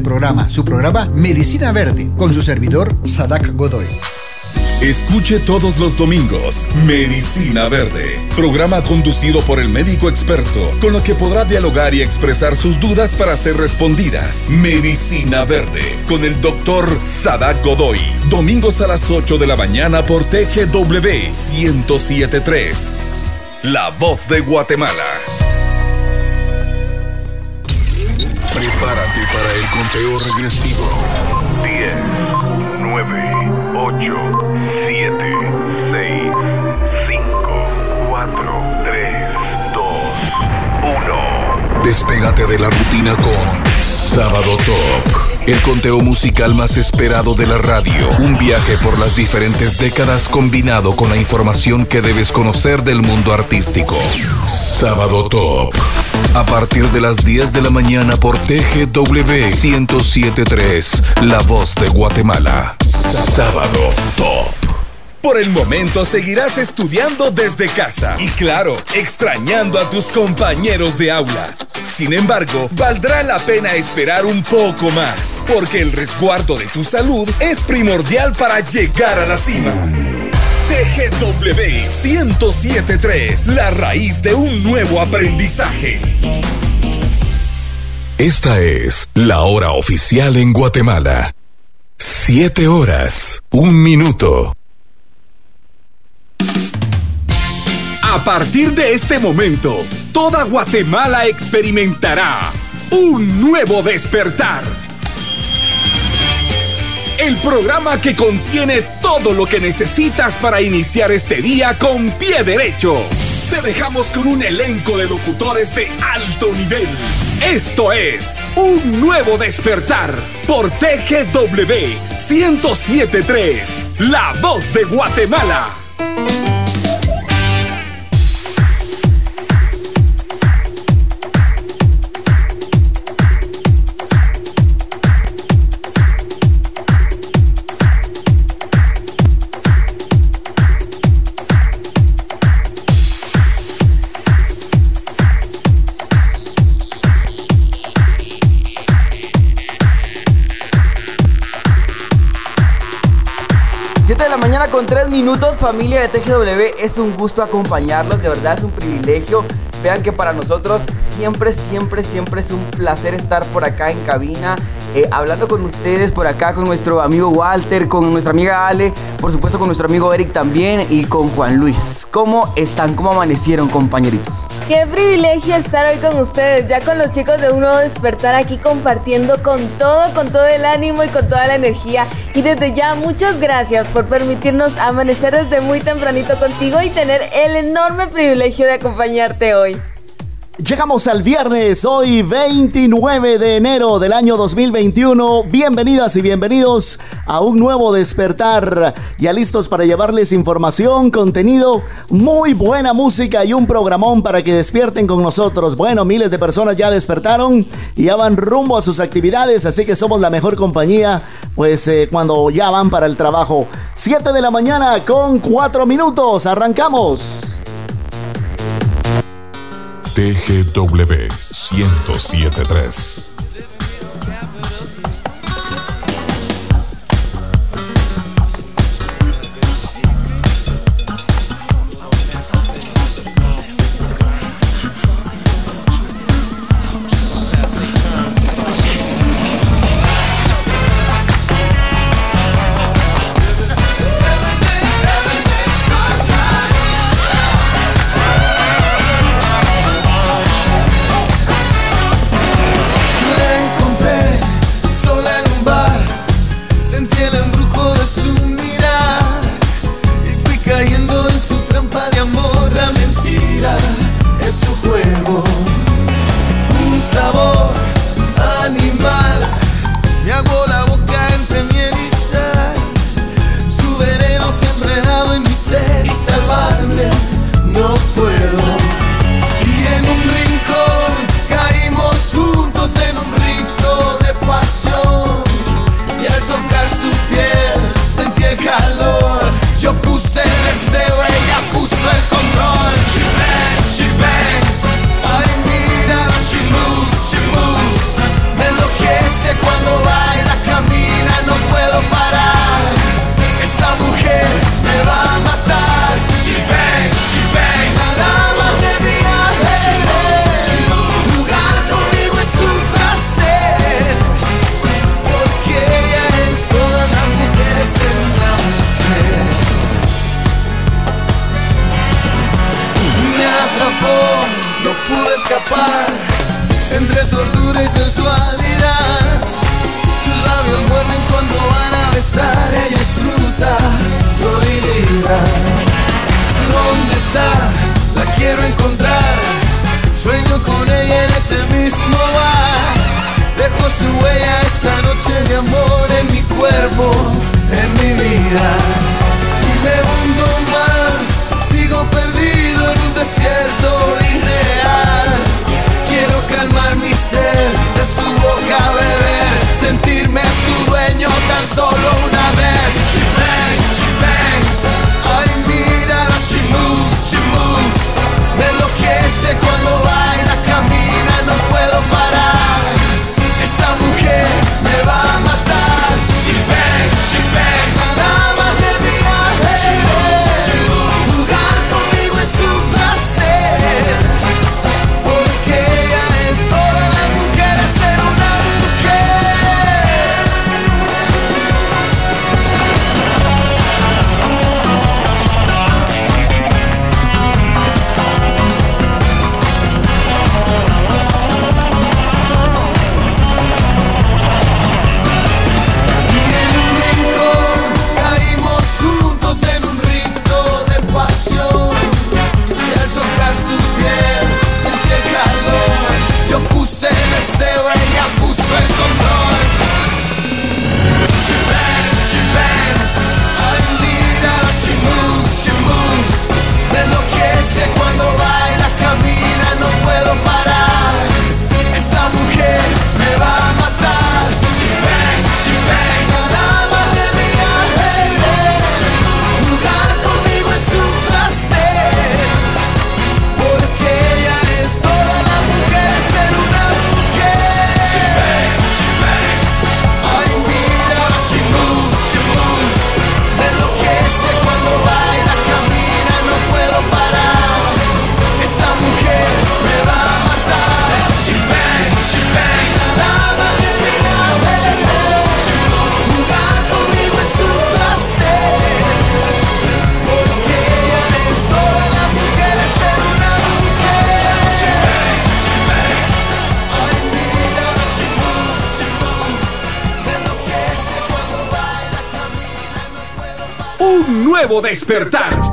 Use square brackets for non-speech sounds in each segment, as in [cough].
programa, su programa Medicina Verde, con su servidor Sadak Godoy. Escuche todos los domingos Medicina Verde, programa conducido por el médico experto, con lo que podrá dialogar y expresar sus dudas para ser respondidas. Medicina Verde, con el doctor Sadak Godoy, domingos a las 8 de la mañana por TGW 1073. La voz de Guatemala. Prepárate para el conteo regresivo. 10, 9, 8, 7, 6, 5, 4, 3, 2, 1. Despégate de la rutina con Sábado Top. El conteo musical más esperado de la radio. Un viaje por las diferentes décadas combinado con la información que debes conocer del mundo artístico. Sábado Top. A partir de las 10 de la mañana por TGW 1073, La Voz de Guatemala. Sábado Top. Por el momento seguirás estudiando desde casa y claro, extrañando a tus compañeros de aula. Sin embargo, valdrá la pena esperar un poco más, porque el resguardo de tu salud es primordial para llegar a la cima. TGW 1073, la raíz de un nuevo aprendizaje. Esta es la hora oficial en Guatemala. Siete horas, un minuto. A partir de este momento, toda Guatemala experimentará un nuevo despertar. El programa que contiene todo lo que necesitas para iniciar este día con pie derecho. Te dejamos con un elenco de locutores de alto nivel. Esto es Un Nuevo Despertar por TGW 1073, La Voz de Guatemala. Mañana con 3 minutos, familia de TGW. Es un gusto acompañarlos, de verdad es un privilegio. Vean que para nosotros siempre, siempre, siempre es un placer estar por acá en cabina, eh, hablando con ustedes por acá, con nuestro amigo Walter, con nuestra amiga Ale, por supuesto con nuestro amigo Eric también y con Juan Luis. ¿Cómo están? ¿Cómo amanecieron, compañeritos? Qué privilegio estar hoy con ustedes, ya con los chicos de Un Nuevo Despertar aquí compartiendo con todo, con todo el ánimo y con toda la energía. Y desde ya, muchas gracias por permitirnos amanecer desde muy tempranito contigo y tener el enorme privilegio de acompañarte hoy. Llegamos al viernes, hoy 29 de enero del año 2021. Bienvenidas y bienvenidos a un nuevo despertar. Ya listos para llevarles información, contenido, muy buena música y un programón para que despierten con nosotros. Bueno, miles de personas ya despertaron y ya van rumbo a sus actividades, así que somos la mejor compañía, pues eh, cuando ya van para el trabajo. 7 de la mañana con 4 minutos, arrancamos. TGW 1073. Despertar.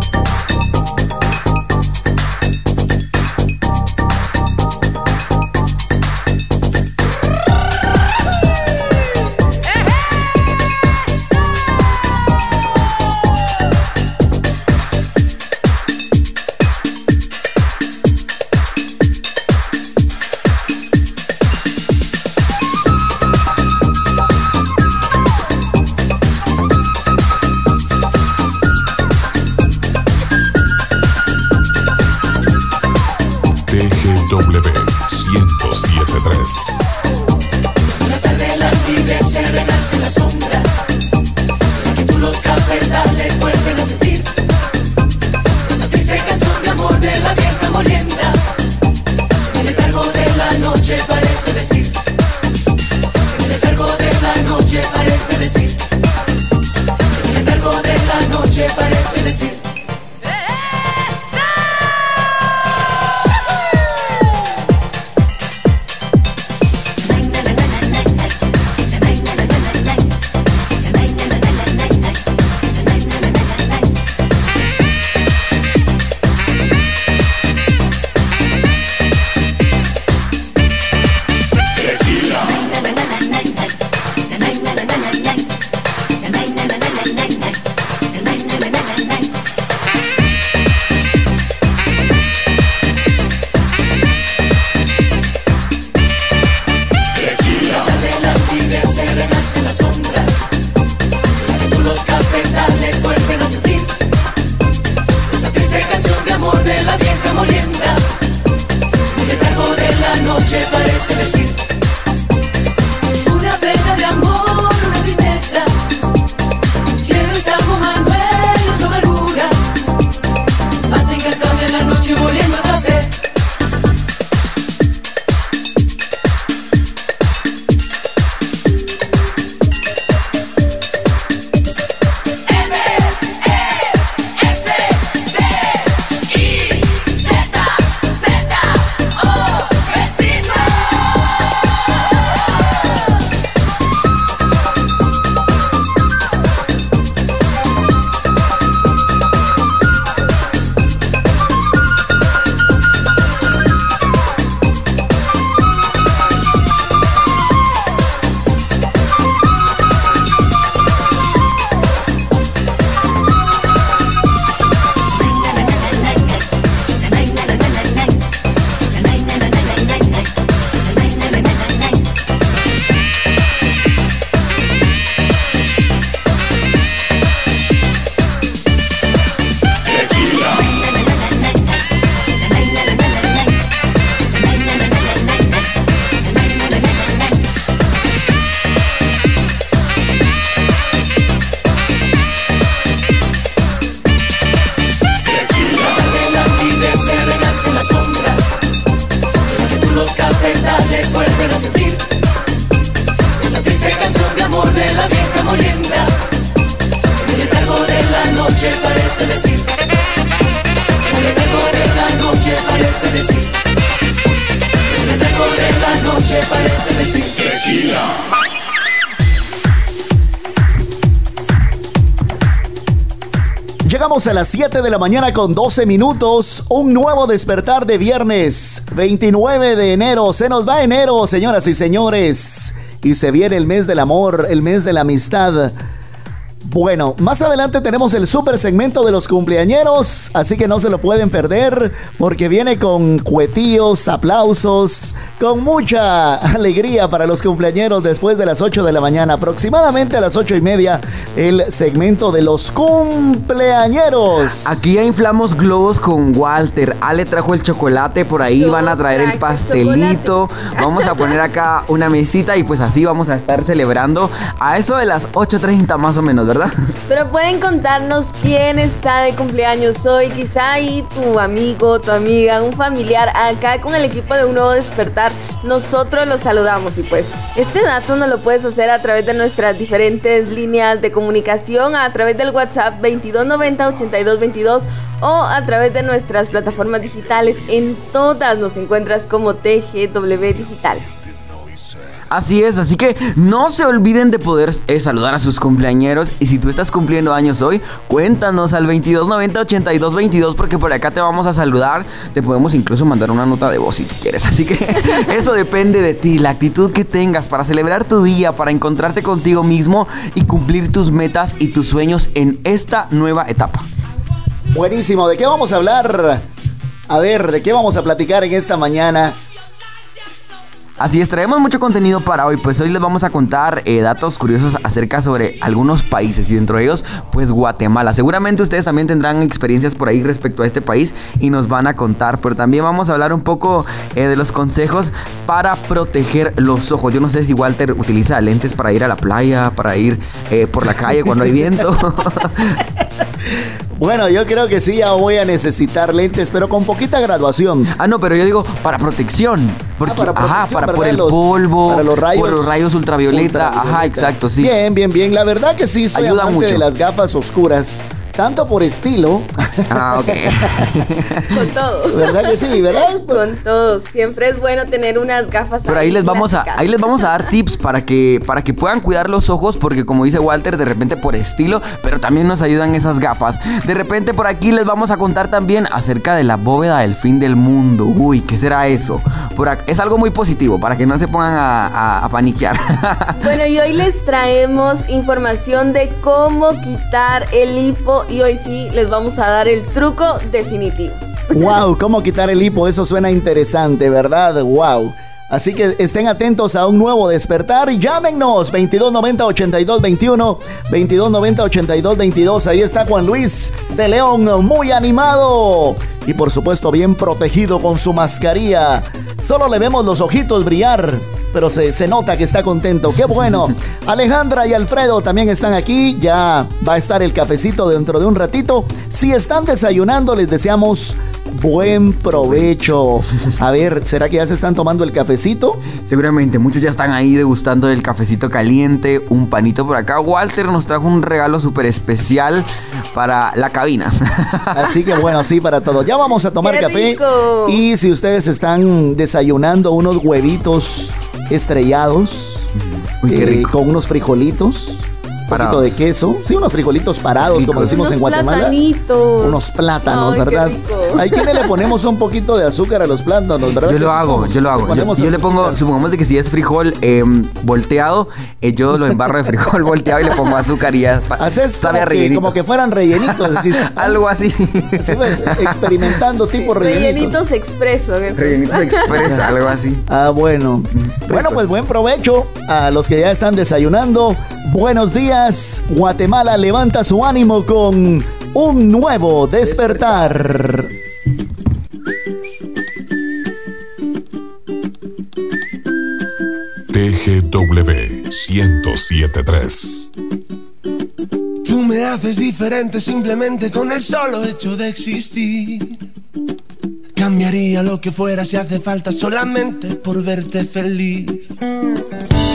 A las 7 de la mañana con 12 minutos. Un nuevo despertar de viernes 29 de enero. Se nos va enero, señoras y señores. Y se viene el mes del amor, el mes de la amistad. Bueno, más adelante tenemos el super segmento de los cumpleañeros, así que no se lo pueden perder porque viene con cuetillos, aplausos, con mucha alegría para los cumpleañeros después de las 8 de la mañana, aproximadamente a las 8 y media, el segmento de los cumpleañeros. Aquí ya inflamos globos con Walter. Ale trajo el chocolate, por ahí van a traer el pastelito. Vamos a poner acá una mesita y pues así vamos a estar celebrando a eso de las 8.30 más o menos, ¿verdad? Pero pueden contarnos quién está de cumpleaños hoy, quizá ahí tu amigo, tu amiga, un familiar. Acá con el equipo de Un Nuevo Despertar, nosotros los saludamos y pues este dato nos lo puedes hacer a través de nuestras diferentes líneas de comunicación, a través del WhatsApp 2290 8222 o a través de nuestras plataformas digitales. En todas nos encuentras como TGW Digital. Así es, así que no se olviden de poder eh, saludar a sus cumpleañeros. Y si tú estás cumpliendo años hoy, cuéntanos al 2290 8222 porque por acá te vamos a saludar. Te podemos incluso mandar una nota de voz si tú quieres. Así que [laughs] eso depende de ti, la actitud que tengas para celebrar tu día, para encontrarte contigo mismo y cumplir tus metas y tus sueños en esta nueva etapa. Buenísimo, ¿de qué vamos a hablar? A ver, ¿de qué vamos a platicar en esta mañana? Así es, traemos mucho contenido para hoy, pues hoy les vamos a contar eh, datos curiosos acerca sobre algunos países y dentro de ellos, pues Guatemala. Seguramente ustedes también tendrán experiencias por ahí respecto a este país y nos van a contar, pero también vamos a hablar un poco eh, de los consejos para proteger los ojos. Yo no sé si Walter utiliza lentes para ir a la playa, para ir eh, por la calle cuando hay viento. [laughs] [laughs] Bueno, yo creo que sí, ya voy a necesitar lentes, pero con poquita graduación. Ah, no, pero yo digo para protección. Porque, para ajá, protección, para por el Los- polvo, para los rayos por los rayos ultravioleta. Ajá, exacto, sí. Bien, bien, bien. La verdad que sí, soy Ayuda amante mucho. de las gafas oscuras. Tanto por estilo, Ah, ok. [laughs] Con todo. ¿verdad que sí? ¿Verdad? [laughs] Con todo. Siempre es bueno tener unas gafas. Pero ahí les vamos a, ahí les vamos a dar [laughs] tips para que, para que puedan cuidar los ojos, porque como dice Walter, de repente por estilo, pero también nos ayudan esas gafas. De repente por aquí les vamos a contar también acerca de la bóveda del fin del mundo. Uy, ¿qué será eso? Por ac- es algo muy positivo, para que no se pongan a, a- a paniquear. Bueno, y hoy les traemos información de cómo quitar el hipo y hoy sí les vamos a dar el truco definitivo. Wow, [laughs] cómo quitar el hipo, eso suena interesante, ¿verdad? Wow. Así que estén atentos a un nuevo despertar y llámenos 2290 8221 2290 8222. Ahí está Juan Luis de León, muy animado y por supuesto bien protegido con su mascarilla. Solo le vemos los ojitos brillar, pero se, se nota que está contento. ¡Qué bueno! Alejandra y Alfredo también están aquí. Ya va a estar el cafecito dentro de un ratito. Si están desayunando, les deseamos buen provecho. A ver, ¿será que ya se están tomando el cafecito? Seguramente muchos ya están ahí degustando el cafecito caliente, un panito por acá. Walter nos trajo un regalo súper especial para la cabina. [laughs] Así que bueno, sí, para todos. Ya vamos a tomar ¡Qué café. rico! Y si ustedes están desayunando unos huevitos estrellados, Uy, eh, con unos frijolitos, poquito de queso, sí, unos frijolitos parados, como decimos Unos en Guatemala. platanitos. Unos plátanos, Ay, ¿verdad? Hay quienes le ponemos un poquito de azúcar a los plátanos, ¿verdad? Yo lo sí hago, somos? yo lo hago. Yo, le pongo, supongamos de que si es frijol em, volteado, eh, yo lo embarro de frijol [laughs] volteado y le pongo azúcar y ya Haces sabe como a que, como que fueran rellenitos, decís. [laughs] Algo así. Así pues, experimentando tipo rellenitos. Rellenitos expreso. en el- Rellenitos express, algo así. Ah, bueno. Bueno, pues buen provecho a los que ya están desayunando. Buenos días. Guatemala levanta su ánimo con un nuevo despertar. TGW 1073. Tú me haces diferente simplemente con el solo hecho de existir. Cambiaría lo que fuera si hace falta solamente por verte feliz.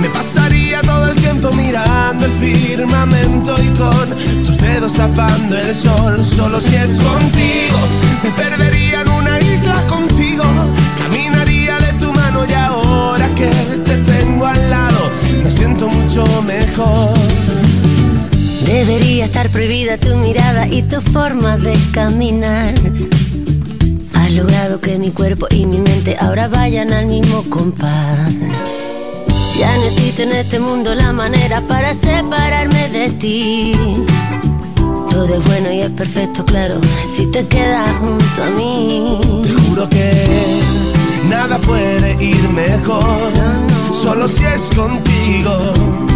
Me pasaría todo el tiempo mirando el firmamento y con tus dedos tapando el sol. Solo si es contigo. Me perdería en una isla contigo. Caminaría de tu mano y ahora que te tengo al lado, me siento mucho mejor. Debería estar prohibida tu mirada y tu forma de caminar. Has logrado que mi cuerpo y mi mente ahora vayan al mismo compás. Ya necesito en este mundo la manera para separarme de ti. Todo es bueno y es perfecto, claro, si te quedas junto a mí. Te juro que nada puede ir mejor, solo si es contigo.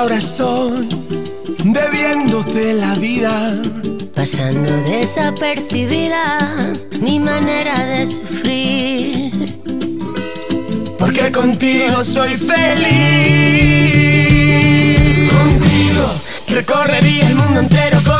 Ahora estoy debiéndote la vida. Pasando desapercibida mi manera de sufrir. Porque contigo soy feliz. Contigo recorrería el mundo entero contigo.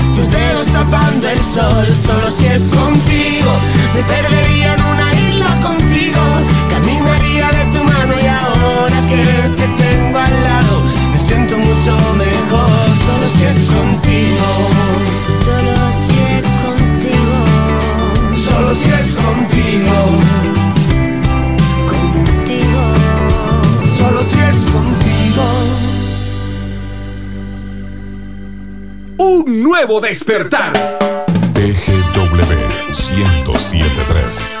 tus dedos tapando el sol. Solo si es contigo, me perdería en una isla contigo. Caminaría de tu mano y ahora que te tengo al lado, me siento mucho mejor. Solo si es contigo, Solo si es contigo, solo si es contigo, contigo. solo si es contigo. Un nuevo despertar. TGW 1073.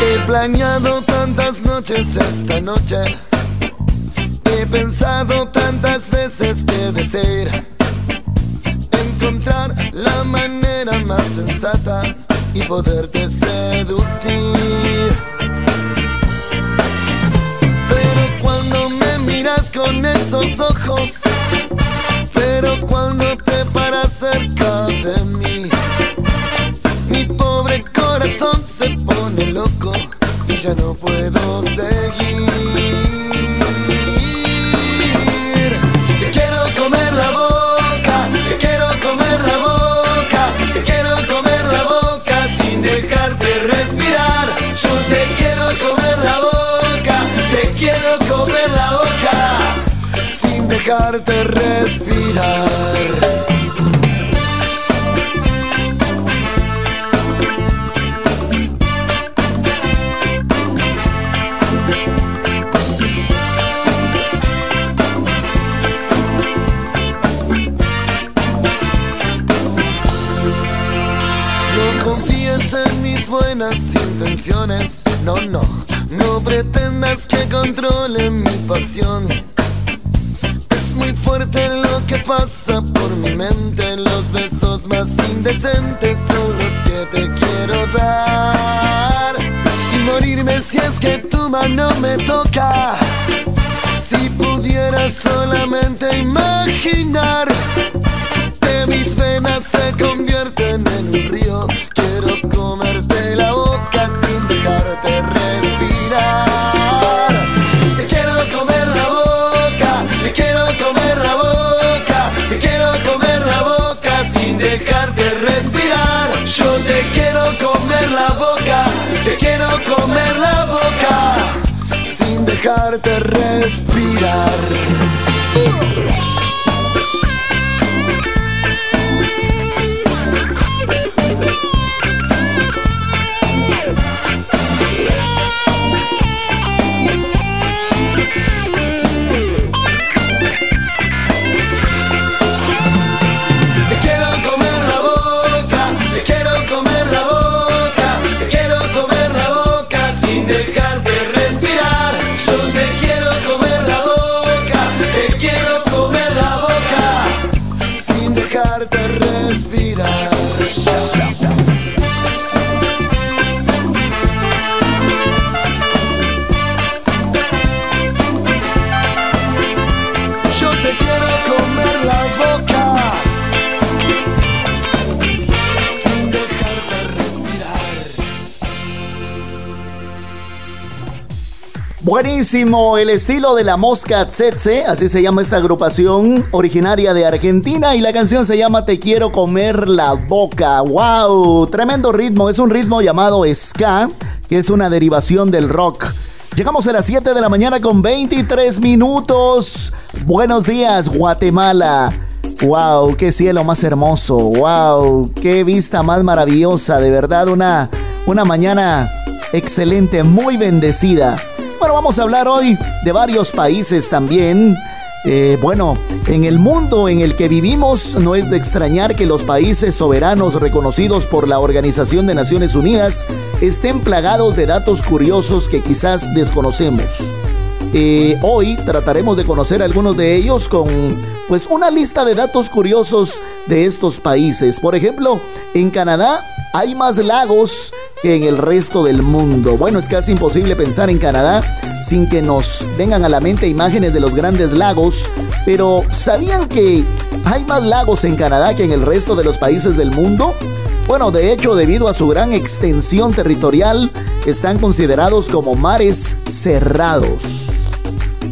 He planeado tantas noches esta noche. He pensado tantas veces que desear encontrar la manera más sensata y poderte seducir. Pero cuando me miras con esos ojos, pero cuando te paras cerca de mí, mi pobre corazón se pone loco y ya no puedo seguir. Dejarte respirar. No confíes en mis buenas intenciones, no, no, no pretendas que controle mi pasión. Muy fuerte lo que pasa por mi mente, los besos más indecentes son los que te quiero dar. Y morirme si es que tu mano me toca. Si pudiera solamente imaginar que mis venas se convierten en un río, quiero comerte comer la boca sin dejarte respirar. El estilo de la mosca tsetse, así se llama esta agrupación originaria de Argentina y la canción se llama Te quiero comer la boca. Wow, tremendo ritmo, es un ritmo llamado ska, que es una derivación del rock. Llegamos a las 7 de la mañana con 23 minutos. Buenos días, Guatemala. Wow, qué cielo más hermoso. Wow, qué vista más maravillosa. De verdad, una, una mañana excelente, muy bendecida. Bueno, vamos a hablar hoy de varios países también. Eh, bueno, en el mundo en el que vivimos no es de extrañar que los países soberanos reconocidos por la Organización de Naciones Unidas estén plagados de datos curiosos que quizás desconocemos. Eh, hoy trataremos de conocer algunos de ellos con pues una lista de datos curiosos de estos países. Por ejemplo, en Canadá hay más lagos que en el resto del mundo. Bueno, es casi imposible pensar en Canadá sin que nos vengan a la mente imágenes de los grandes lagos, pero ¿sabían que hay más lagos en Canadá que en el resto de los países del mundo? Bueno, de hecho, debido a su gran extensión territorial, están considerados como mares cerrados.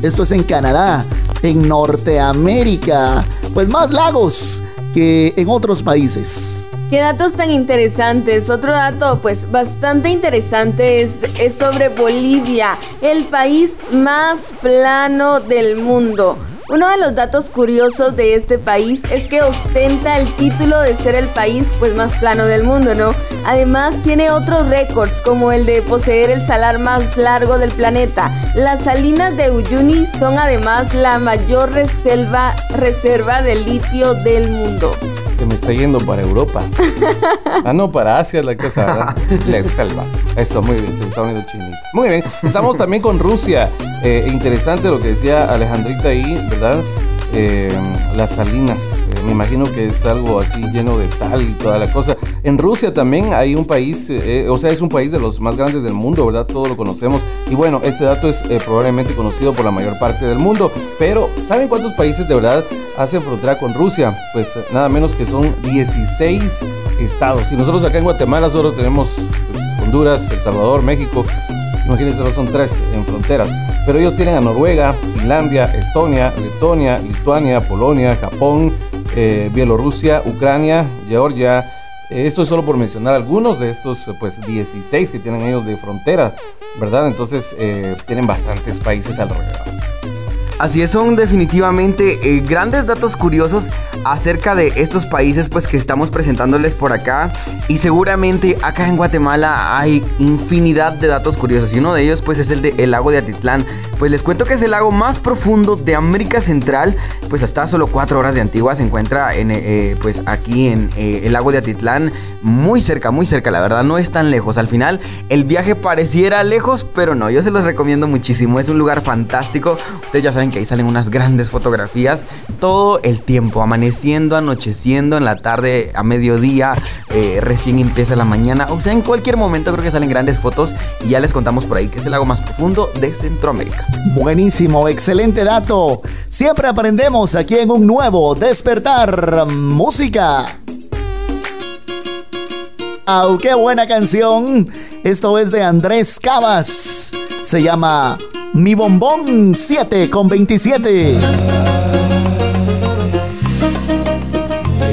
Esto es en Canadá, en Norteamérica, pues más lagos que en otros países. Qué datos tan interesantes. Otro dato, pues bastante interesante, es, es sobre Bolivia, el país más plano del mundo. Uno de los datos curiosos de este país es que ostenta el título de ser el país pues más plano del mundo, ¿no? Además tiene otros récords como el de poseer el salar más largo del planeta. Las salinas de Uyuni son además la mayor reserva, reserva de litio del mundo. Me está yendo para Europa. [laughs] Ah, no, para Asia es la cosa, ¿verdad? [laughs] La selva. Eso, muy bien, se está chinito. Muy bien, estamos también con Rusia. Eh, interesante lo que decía Alejandrita ahí, ¿verdad? Eh, las salinas. Eh, me imagino que es algo así lleno de sal y toda la cosa. En Rusia también hay un país, eh, o sea, es un país de los más grandes del mundo, ¿verdad? Todos lo conocemos. Y bueno, este dato es eh, probablemente conocido por la mayor parte del mundo. Pero, ¿saben cuántos países de verdad hacen frontera con Rusia? Pues nada menos que son 16 estados. Y nosotros acá en Guatemala solo tenemos pues, Honduras, El Salvador, México. Imagínense, son tres en fronteras. Pero ellos tienen a Noruega, Finlandia, Estonia, Letonia, Lituania, Polonia, Japón, eh, Bielorrusia, Ucrania, Georgia. Eh, esto es solo por mencionar algunos de estos pues 16 que tienen ellos de frontera, ¿verdad? Entonces eh, tienen bastantes países alrededor. Así es, son definitivamente eh, grandes datos curiosos acerca de estos países pues que estamos presentándoles por acá. Y seguramente acá en Guatemala hay infinidad de datos curiosos. Y uno de ellos pues es el de el lago de Atitlán pues les cuento que es el lago más profundo de América Central pues hasta solo cuatro horas de Antigua se encuentra en eh, pues aquí en eh, el lago de Atitlán muy cerca muy cerca la verdad no es tan lejos al final el viaje pareciera lejos pero no yo se los recomiendo muchísimo es un lugar fantástico ustedes ya saben que ahí salen unas grandes fotografías todo el tiempo, amaneciendo, anocheciendo, en la tarde, a mediodía, eh, recién empieza la mañana, o sea, en cualquier momento creo que salen grandes fotos y ya les contamos por ahí que es el lago más profundo de Centroamérica. Buenísimo, excelente dato. Siempre aprendemos aquí en un nuevo despertar música. ¡Au, qué buena canción! Esto es de Andrés Cabas. Se llama Mi Bombón 7 con 27.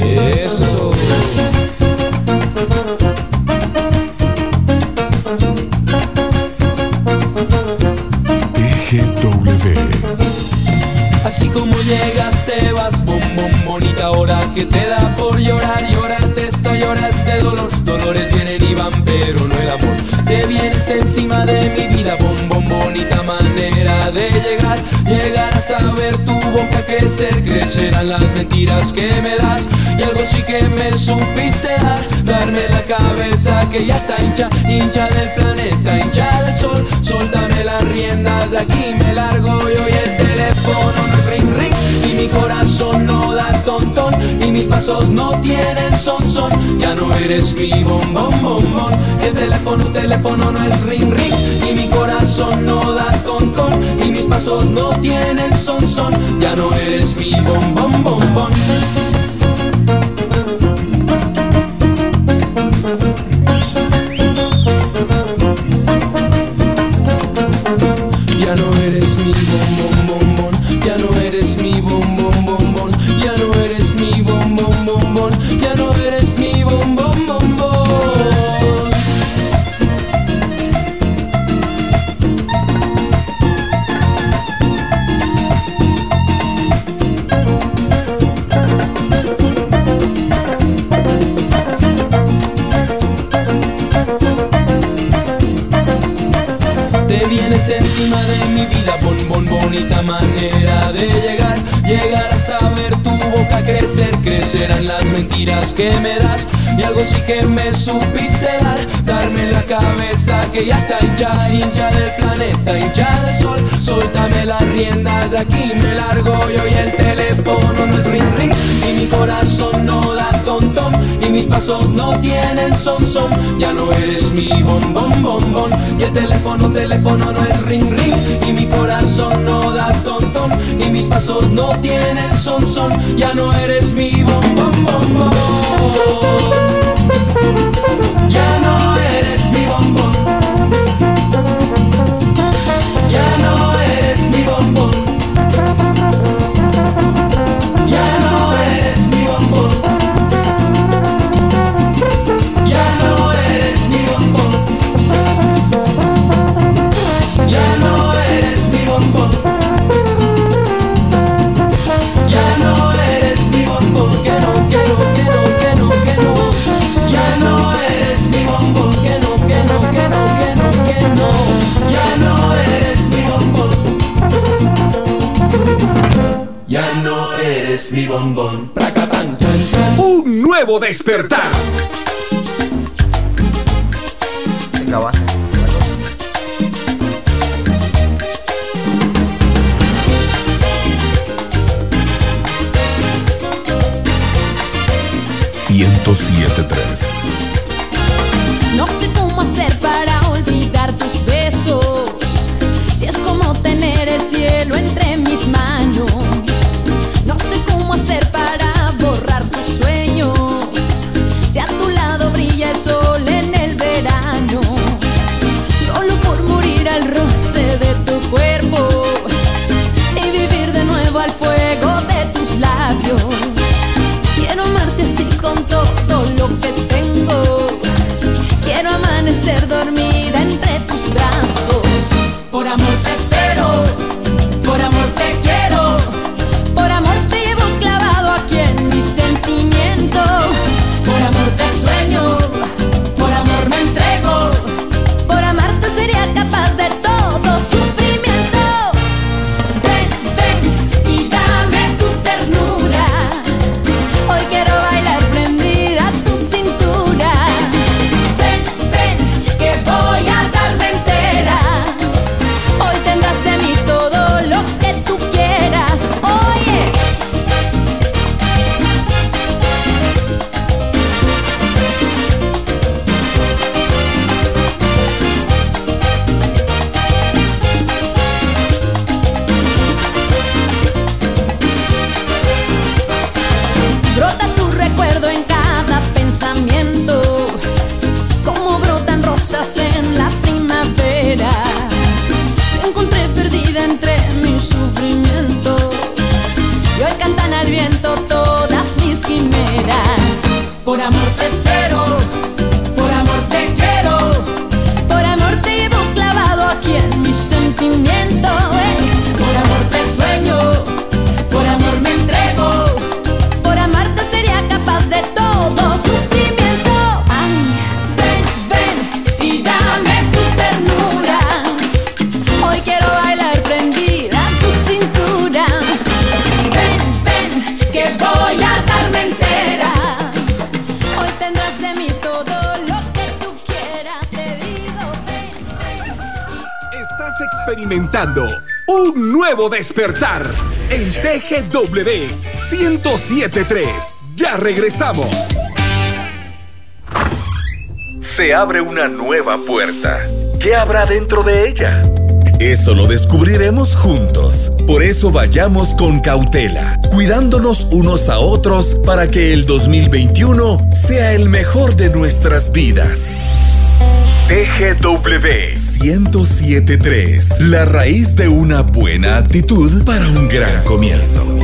Eso. Que te da por llorar lloraste esto lloraste dolor. Dolores vienen y van pero no el amor. Te vienes encima de mi vida bom bom bonita manera de llegar. Llegar a saber tu boca crecer crecerán las mentiras que me das. Y algo sí que me supiste dar darme la cabeza que ya está hincha hincha del planeta hincha del sol. Soltame las riendas de aquí me largo y el teléfono no ring ring. Y mi corazón no da pasos no tienen son son. Ya no eres mi bombón bombón. El teléfono teléfono no es ring ring. Y mi corazón no da tontón y mis pasos no tienen son son. Ya no eres mi bombón bombón. Ya no eres mi bombón, crecerán las mentiras que me das. Y algo sí que me supiste dar, darme la cabeza que ya está hincha, hincha del planeta, hincha del sol. Soltame las riendas de aquí, me largo yo y el teléfono no es ring ring. Y mi corazón no da tontón, y mis pasos no tienen son son. Ya no eres mi bombón bombón, y el teléfono teléfono no es ring ring. Y mi corazón no da tontón, y mis pasos no tienen son son. Ya no eres mi bombón. Ya mi bombón. Pracapan, chan, chan. Un nuevo despertar. Venga, va. tres No sé cómo hacer para nuevo despertar en TGW 1073. Ya regresamos. Se abre una nueva puerta. ¿Qué habrá dentro de ella? Eso lo descubriremos juntos. Por eso vayamos con cautela, cuidándonos unos a otros para que el 2021 sea el mejor de nuestras vidas. TGW 1073, la raíz de una buena actitud para un gran comienzo.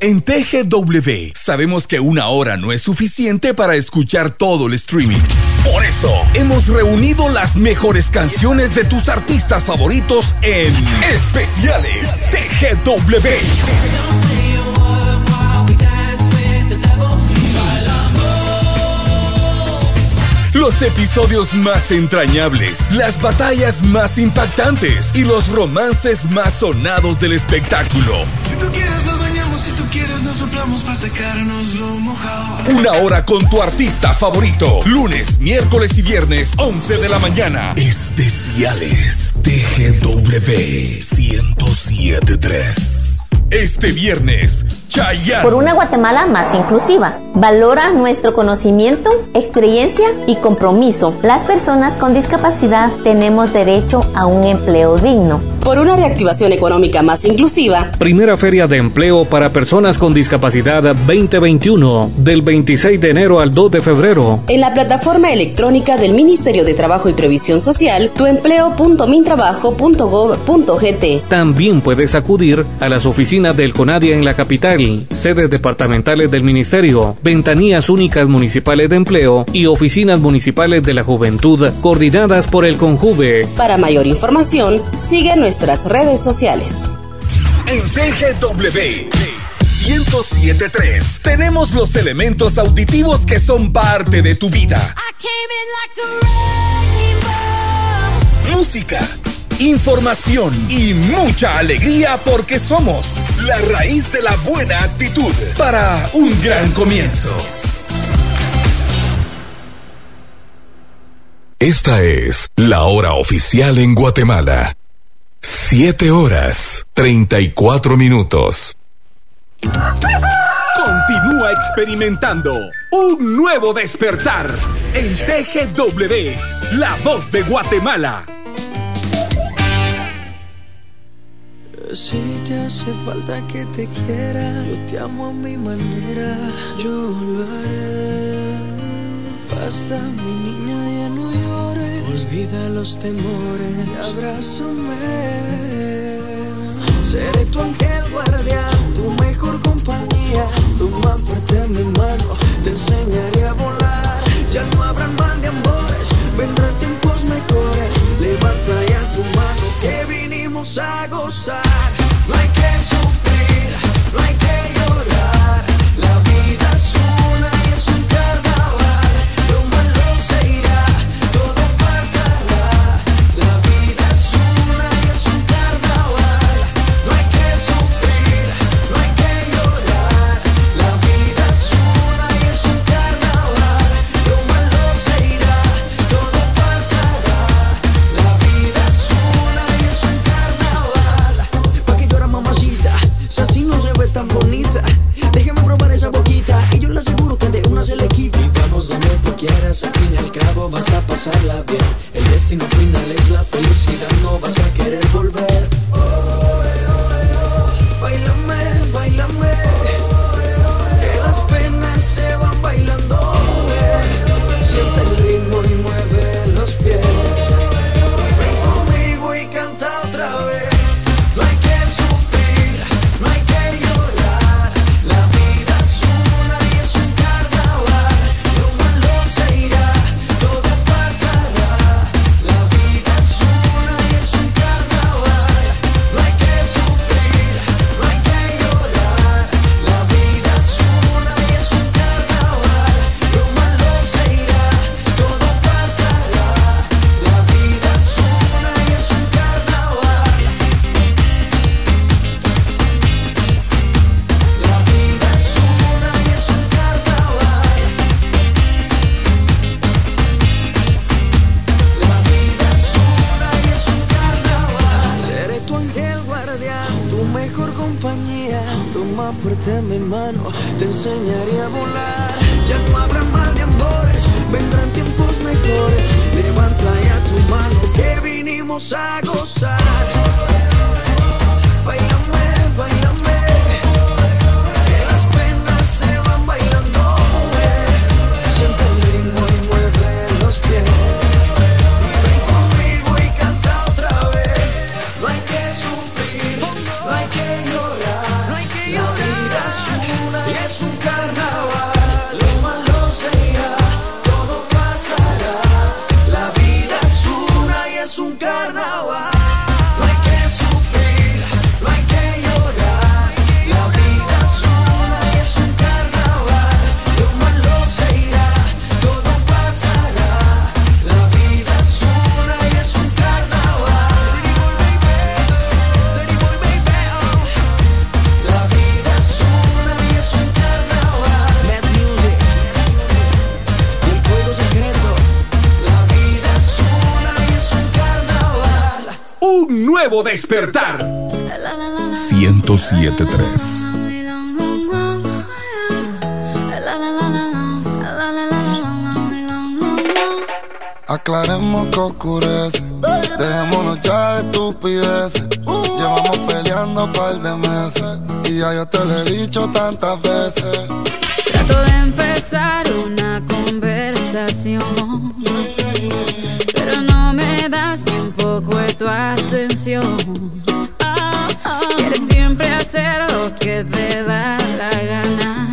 En TGW sabemos que una hora no es suficiente para escuchar todo el streaming. Por eso hemos reunido las mejores canciones de tus artistas favoritos en especiales TGW. Los episodios más entrañables, las batallas más impactantes y los romances más sonados del espectáculo. Si tú quieres nos bañamos, si tú quieres nos soplamos para secarnos lo mojado. Una hora con tu artista favorito. Lunes, miércoles y viernes, 11 de la mañana. Especiales TGW 1073. Este viernes, Por una Guatemala más inclusiva. Valora nuestro conocimiento, experiencia y compromiso. Las personas con discapacidad tenemos derecho a un empleo digno. Por una reactivación económica más inclusiva, Primera Feria de Empleo para Personas con Discapacidad 2021, del 26 de enero al 2 de febrero. en la plataforma electrónica del Ministerio de Trabajo y Previsión Social, tuempleo.mintrabajo.gov.gt. También puedes acudir a las oficinas del CONADIA en la capital, sedes departamentales del Ministerio, ventanillas únicas municipales de empleo y oficinas municipales de la juventud coordinadas por el CONJUVE. Para mayor información, sigue nuestras redes sociales. En TGW 1073 tenemos los elementos auditivos que son parte de tu vida. Música, información y mucha alegría porque somos la raíz de la buena actitud para un gran comienzo. Esta es la hora oficial en Guatemala. 7 horas 34 minutos. Continúa experimentando un nuevo despertar en TGW, la voz de Guatemala. Si te hace falta que te quiera, yo te amo a mi manera, yo lo haré. Basta, mi niña, ya no llores, olvida los temores y abrázame. Seré tu ángel guardián, tu mejor compañía, toma fuerte mi mano, te enseñaré a volar. Ya no habrán mal de amores, vendrán tiempos mejores. Levanta ya tu mano que vinimos a gozar. No hay que sufrir, no hay que se le quita. Y vamos donde tú quieras, al fin y al cabo vas a pasarla bien. El destino final es la felicidad, no vas a querer volver. Oh, oh, oh. Bailame, bailame. Que las penas se van bailando. despertar. 1073. Aclaremos que oscurece, dejémonos ya de estupideces. Llevamos peleando un par de meses y ya yo te lo he dicho tantas veces. Trato de empezar una conversación, pero no me das ni tu atención. Oh, oh. Quieres siempre hacer lo que te da la gana.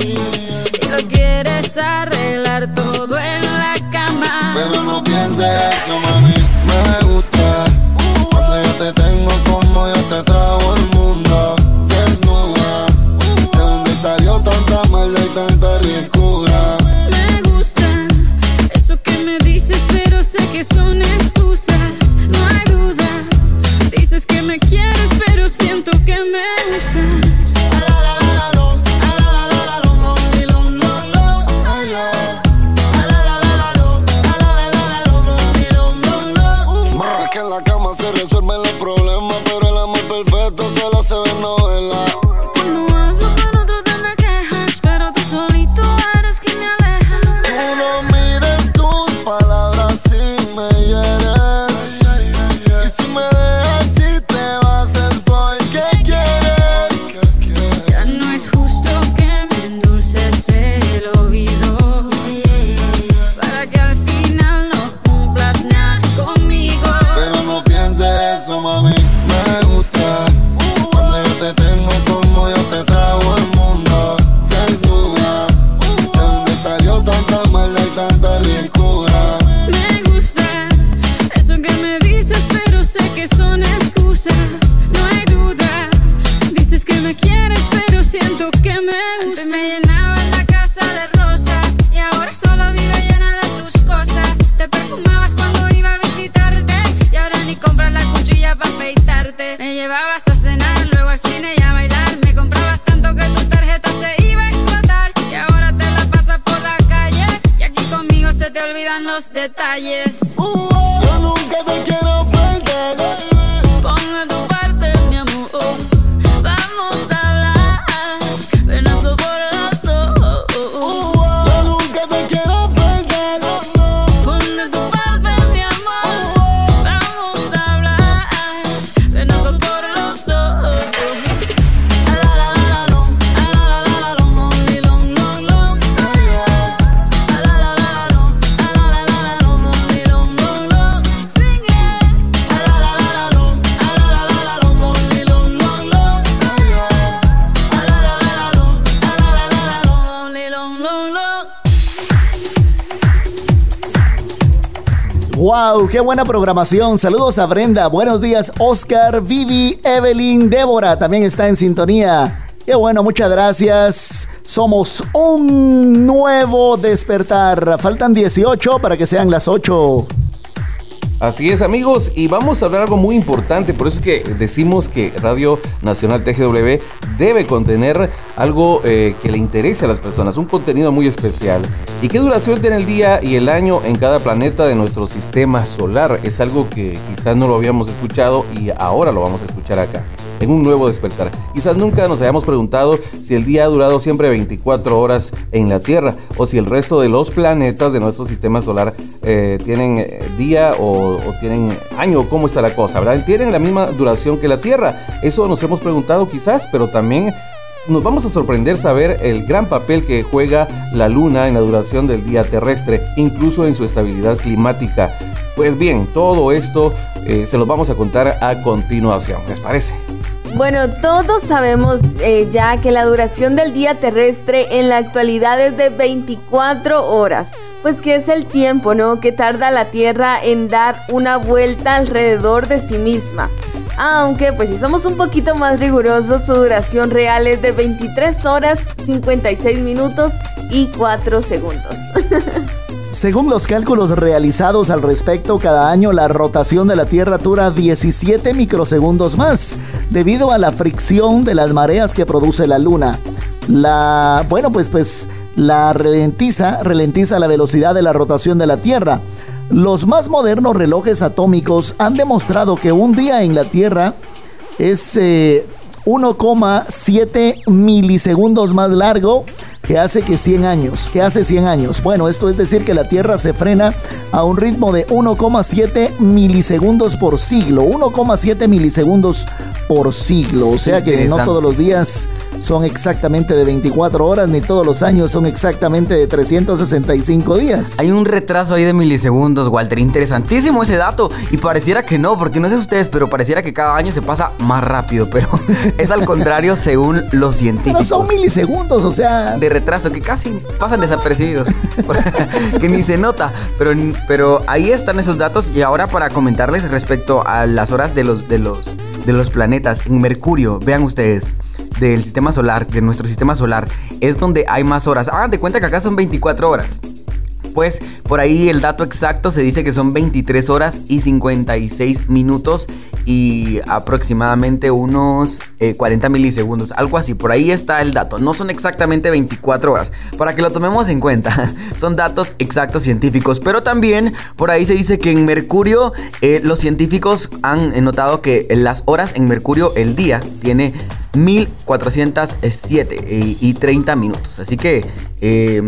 Y lo quieres arreglar todo en la cama. Pero no pienses eso, mami. Me gusta cuando yo te tengo como yo. Qué buena programación. Saludos a Brenda. Buenos días, Oscar, Vivi, Evelyn, Débora. También está en sintonía. Qué bueno, muchas gracias. Somos un nuevo despertar. Faltan 18 para que sean las 8. Así es, amigos, y vamos a hablar algo muy importante, por eso es que decimos que Radio Nacional TGW debe contener algo eh, que le interese a las personas, un contenido muy especial. ¿Y qué duración tiene el día y el año en cada planeta de nuestro sistema solar? Es algo que quizás no lo habíamos escuchado y ahora lo vamos a escuchar acá en un nuevo despertar. Quizás nunca nos hayamos preguntado si el día ha durado siempre 24 horas en la Tierra o si el resto de los planetas de nuestro sistema solar eh, tienen eh, día o, tienen año, cómo está la cosa, ¿verdad? Tienen la misma duración que la Tierra. Eso nos hemos preguntado quizás, pero también nos vamos a sorprender saber el gran papel que juega la Luna en la duración del día terrestre, incluso en su estabilidad climática. Pues bien, todo esto eh, se los vamos a contar a continuación, ¿les parece? Bueno, todos sabemos eh, ya que la duración del día terrestre en la actualidad es de 24 horas. Pues que es el tiempo, ¿no? Que tarda la Tierra en dar una vuelta alrededor de sí misma. Aunque, pues si somos un poquito más rigurosos, su duración real es de 23 horas, 56 minutos y 4 segundos. [laughs] Según los cálculos realizados al respecto, cada año la rotación de la Tierra dura 17 microsegundos más, debido a la fricción de las mareas que produce la Luna. La, bueno, pues, pues, la ralentiza, ralentiza la velocidad de la rotación de la Tierra. Los más modernos relojes atómicos han demostrado que un día en la Tierra es eh, 1,7 milisegundos más largo que hace que 100 años, que hace 100 años. Bueno, esto es decir que la Tierra se frena a un ritmo de 1,7 milisegundos por siglo, 1,7 milisegundos por siglo, o sea que no todos los días son exactamente de 24 horas, ni todos los años son exactamente de 365 días. Hay un retraso ahí de milisegundos, Walter. Interesantísimo ese dato. Y pareciera que no, porque no sé ustedes, pero pareciera que cada año se pasa más rápido. Pero [laughs] es al contrario según los Pero científicos. son milisegundos, o sea, de retraso que casi pasan desapercibidos, [laughs] que ni se nota, pero, pero ahí están esos datos y ahora para comentarles respecto a las horas de los, de los, de los planetas en Mercurio, vean ustedes, del sistema solar, de nuestro sistema solar, es donde hay más horas. Hagan de cuenta que acá son 24 horas. Pues por ahí el dato exacto se dice que son 23 horas y 56 minutos y aproximadamente unos eh, 40 milisegundos, algo así. Por ahí está el dato. No son exactamente 24 horas, para que lo tomemos en cuenta. [laughs] Son datos exactos científicos, pero también por ahí se dice que en Mercurio eh, los científicos han eh, notado que las horas en Mercurio, el día, tiene 1407 y, y 30 minutos. Así que eh,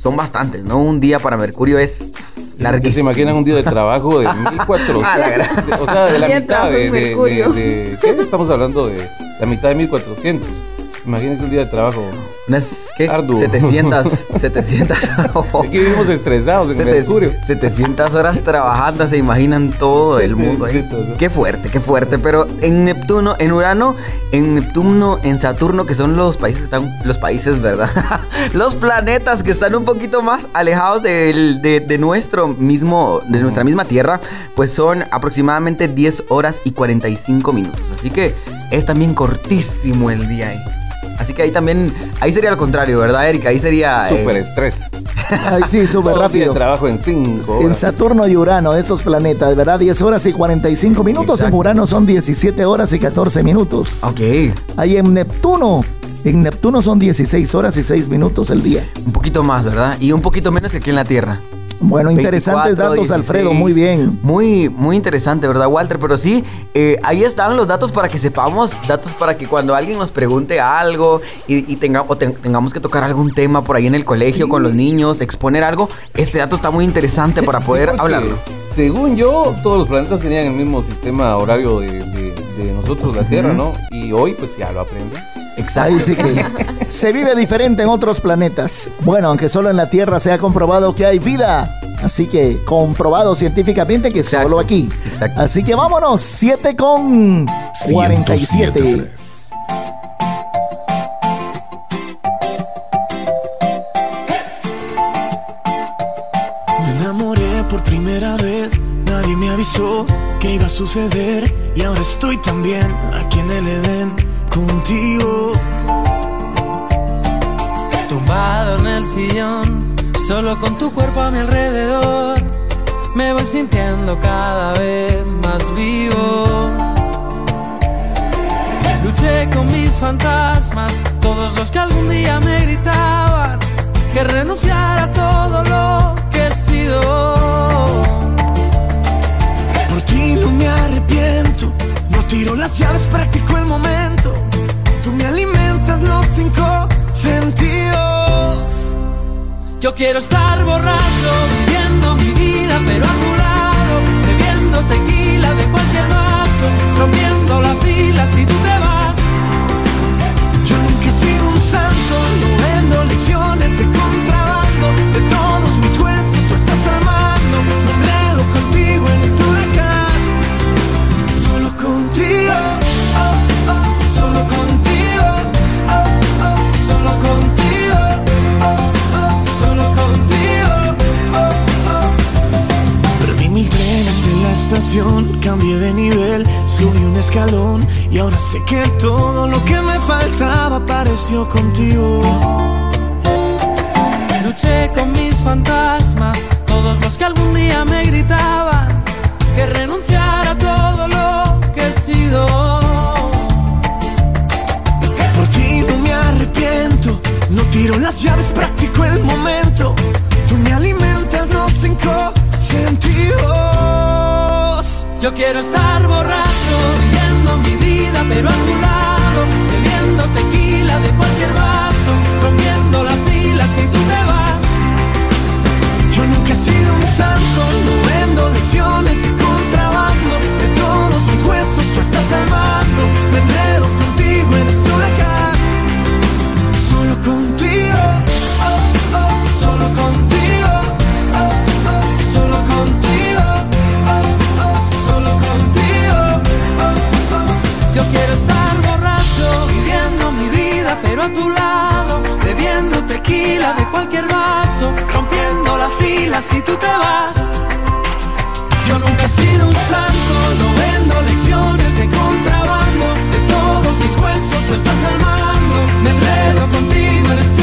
son bastantes, ¿no? Un día para Mercurio es Que se larguísimo. imaginan un día de trabajo de [laughs] 1400. Ah, la gran- o sea, de la de mitad de, de- de- de- ¿Qué? Estamos hablando de la mitad de 1400. Imagínense un día de trabajo. Unas, ¿qué? Arduo. 700, 700. Aquí vivimos estresados en Sete- Mercurio. 700 horas trabajando, se imaginan todo el mundo ahí. 700. Qué fuerte, qué fuerte. Pero en Neptuno, en Urano, en Neptuno, en Saturno, que son los países que están, los países, ¿verdad? [laughs] los planetas que están un poquito más alejados de, de nuestro mismo, de nuestra misma Tierra, pues son aproximadamente 10 horas y 45 minutos. Así que es también cortísimo el día ahí. Así que ahí también, ahí sería lo contrario, ¿verdad, Erika? Ahí sería... eh, Súper estrés. [laughs] ay, sí, súper rápido. trabajo en 5 En. Saturno y Urano, esos planetas, ¿verdad? 10 horas y 45 minutos. En. Urano son 17 horas y 14 minutos. Ok. Ahí en Neptuno, en Neptuno son 16 horas y 6 minutos el día. Un poquito más, ¿verdad? Y un poquito menos que aquí en la Tierra. Bueno, interesantes 24, datos, 16. Alfredo, muy bien. Muy, muy interesante, ¿verdad, Walter? Pero sí, eh, ahí están los datos para que sepamos, datos para que cuando alguien nos pregunte algo y, y tenga- o ten- tengamos que tocar algún tema por ahí en el colegio Sí. con los niños, exponer algo, este dato está muy interesante para poder hablarlo. Según yo, todos los planetas tenían el mismo sistema horario de, de- de nosotros, la Tierra, ¿no? Y hoy, pues ya lo aprenden. Exacto. Ahí sí que se vive diferente en otros planetas. Bueno, aunque solo en la Tierra se ha comprobado que hay vida. Así que comprobado científicamente que Exacto, solo aquí. exacto. Así que vámonos, 7 con 47. 107.3. Me enamoré por primera vez, nadie me avisó que iba a suceder y ahora estoy también aquí en el Edén contigo. Tumbado en el sillón, solo con tu cuerpo a mi alrededor, me voy sintiendo cada vez más vivo. Luché con mis fantasmas, todos los que algún día me gritaban que renunciara a todo lo que he sido. Por ti no me arrepiento, tiro las llaves, practico el momento. Tú me alimentas los cinco sentidos. Yo quiero estar borracho, viviendo mi vida, pero a tu lado, bebiendo tequila de cualquier vaso, rompiendo la fila si tú te vas. Yo nunca he sido un santo, no vendo lecciones de contrabando. Sé que todo lo que me faltaba apareció contigo. Luché con mis fantasmas, todos los que algún día me gritaban que renunciara a todo lo que he sido. Por ti no me arrepiento, no tiro las llaves, practico el momento. Tú me alimentas los cinco sentidos. Yo quiero estar borracho, pero a tu lado, bebiendo tequila de cualquier vaso, rompiendo la fila si tú te vas. Yo nunca he sido un santo, no vendo lecciones tu lado, bebiendo tequila de cualquier vaso, rompiendo la fila si tú te vas. Yo nunca he sido un santo, no vendo lecciones de contrabando. De todos mis huesos tú estás al mando. Me enredo contigo en este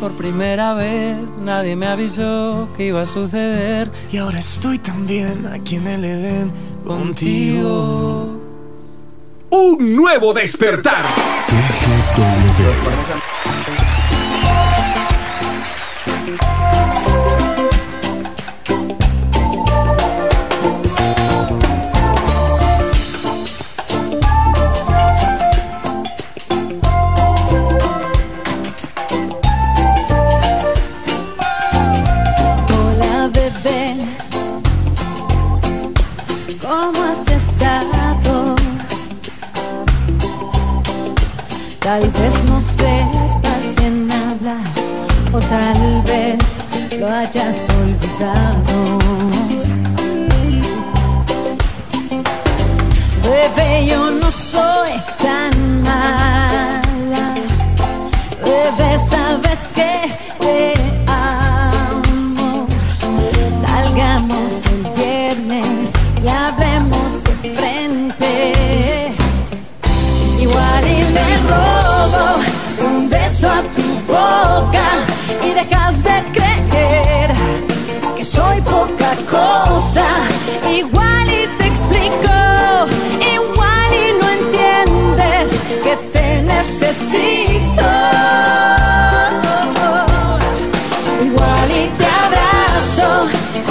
por primera vez, nadie me avisó que iba a suceder. Y ahora estoy también aquí en el Edén contigo. Un nuevo despertar.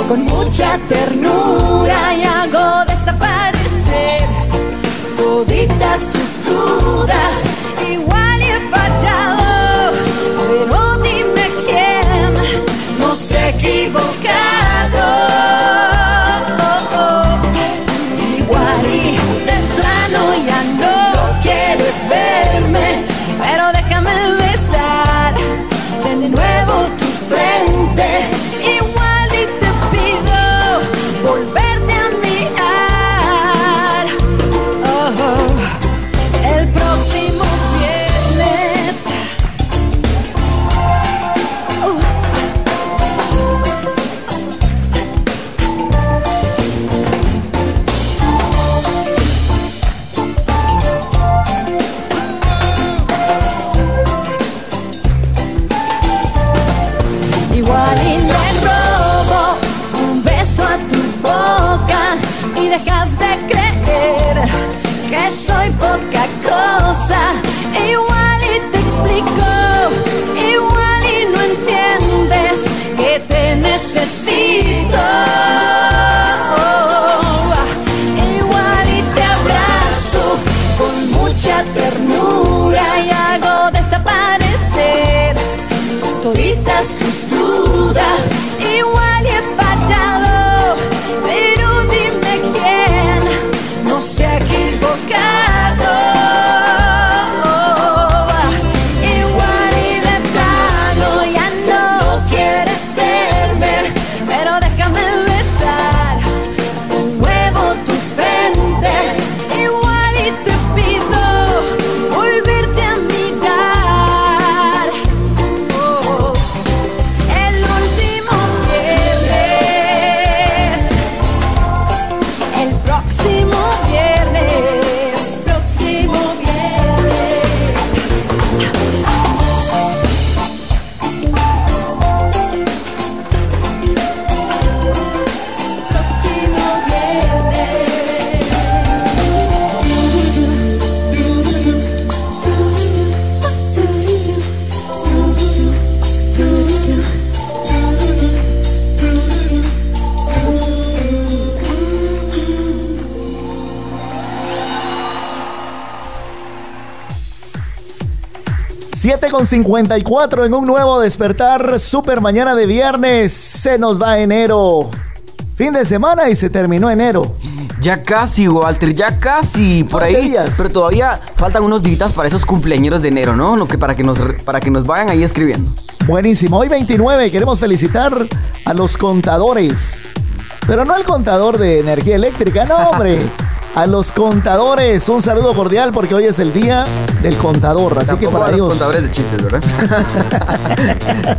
Con mucha ternura y hago con 54 en un nuevo despertar, super mañana de viernes. Se nos va enero. Fin de semana y se terminó enero. Ya casi, Walter, ya casi. Por ahí. Pero todavía faltan unos días para esos cumpleaños de enero, ¿no? Lo que para que nos para que nos vayan ahí escribiendo. Buenísimo. Hoy 29 queremos felicitar a los contadores. Pero no al contador de energía eléctrica, no, hombre. [laughs] A los contadores, un saludo cordial porque hoy es el día del contador. Así que para a los ellos. contadores de chistes, ¿verdad? [laughs]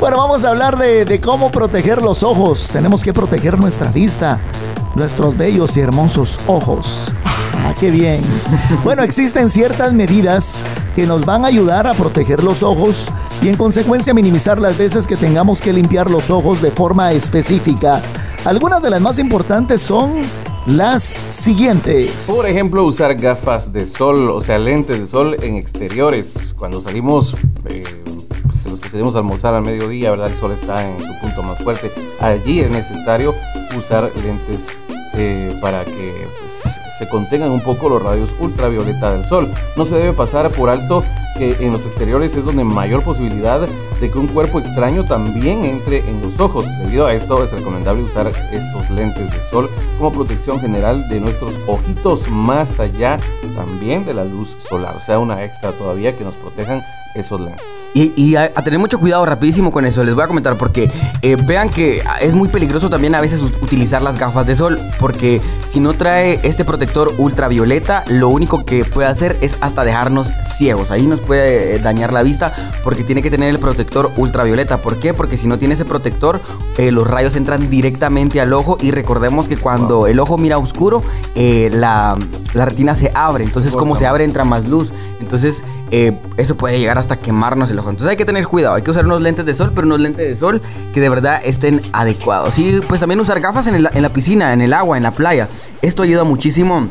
Bueno, vamos a hablar de, de cómo proteger los ojos. Tenemos que proteger nuestra vista, nuestros bellos y hermosos ojos. Ah, qué bien. [laughs] Bueno, existen ciertas medidas que nos van a ayudar a proteger los ojos y en consecuencia minimizar las veces que tengamos que limpiar los ojos de forma específica. Algunas de las más importantes son las siguientes. Por ejemplo, usar gafas de sol, o sea, lentes de sol en exteriores. Cuando salimos, eh, pues, los salimos almorzar al mediodía, ¿verdad? El sol está en su punto más fuerte. Allí es necesario usar lentes eh, para que pues, se contengan un poco los rayos ultravioleta del sol. No se debe pasar por alto que en los exteriores es donde mayor posibilidad de que un cuerpo extraño también entre en los ojos. Debido a esto es recomendable usar estos lentes de sol como protección general de nuestros ojitos más allá también de la luz solar. O sea, una extra todavía que nos protejan esos lentes. Y, y a, tener mucho cuidado rapidísimo con eso, les voy a comentar porque eh, vean que es muy peligroso también a veces ut- utilizar las gafas de sol porque si no trae este protector ultravioleta, lo único que puede hacer es hasta dejarnos ciegos. Ahí nos puede eh, dañar la vista porque tiene que tener el protector ultravioleta. ¿Por qué? Porque si no tiene ese protector, eh, los rayos entran directamente al ojo y recordemos que cuando el ojo mira oscuro, eh, la, la retina se abre. Entonces, como se abre, entra más luz. Entonces, eh, eso puede llegar hasta quemarnos el ojo. Entonces hay que tener cuidado, hay que usar unos lentes de sol, pero unos lentes de sol que de verdad estén adecuados. Y pues también usar gafas en, el- en la piscina, en el agua, en la playa. Esto ayuda muchísimo.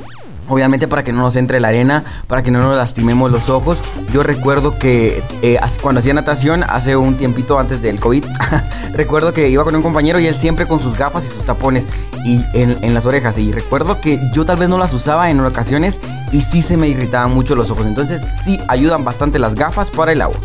Obviamente para que no nos entre la arena, para que no nos lastimemos los ojos. Yo recuerdo que eh, cuando hacía natación, hace un tiempito antes del COVID, [laughs] recuerdo que iba con un compañero y él siempre con sus gafas y sus tapones y en, en las orejas. Y recuerdo que yo tal vez no las usaba en ocasiones y sí se me irritaban mucho los ojos. Entonces sí ayudan bastante las gafas para el agua.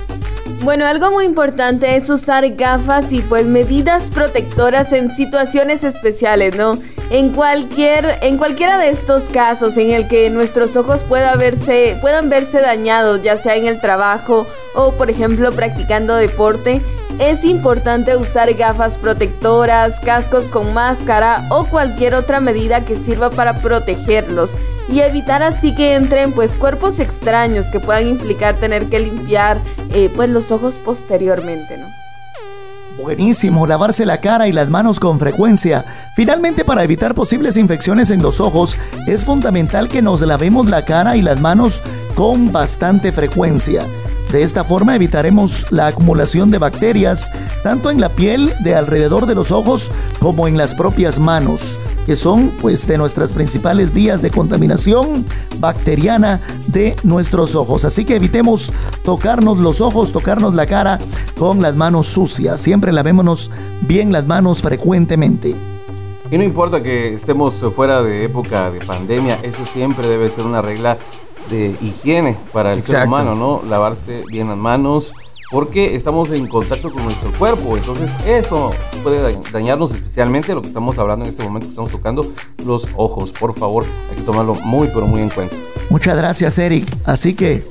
Bueno, algo muy importante es usar gafas y pues medidas protectoras en situaciones especiales, ¿no? En cualquier, en cualquiera de estos casos en el que nuestros ojos pueda verse, puedan verse dañados, ya sea en el trabajo o por ejemplo practicando deporte, es importante usar gafas protectoras, cascos con máscara o cualquier otra medida que sirva para protegerlos y evitar así que entren pues cuerpos extraños que puedan implicar tener que limpiar eh, pues los ojos posteriormente, ¿no? Buenísimo, lavarse la cara y las manos con frecuencia. Finalmente, para evitar posibles infecciones en los ojos, es fundamental que nos lavemos la cara y las manos con bastante frecuencia. De esta forma evitaremos la acumulación de bacterias tanto en la piel de alrededor de los ojos como en las propias manos, que son pues de nuestras principales vías de contaminación bacteriana de nuestros ojos. Así que evitemos tocarnos los ojos, tocarnos la cara con las manos sucias. Siempre lavémonos bien las manos frecuentemente. Y no importa que estemos fuera de época de pandemia, eso siempre debe ser una regla de higiene para el ser humano, ¿no? Lavarse bien las manos, porque estamos en contacto con nuestro cuerpo. Entonces, eso puede da- dañarnos, especialmente lo que estamos hablando en este momento, que estamos tocando los ojos. Por favor, hay que tomarlo muy, pero muy en cuenta. Muchas gracias, Eric. Así que,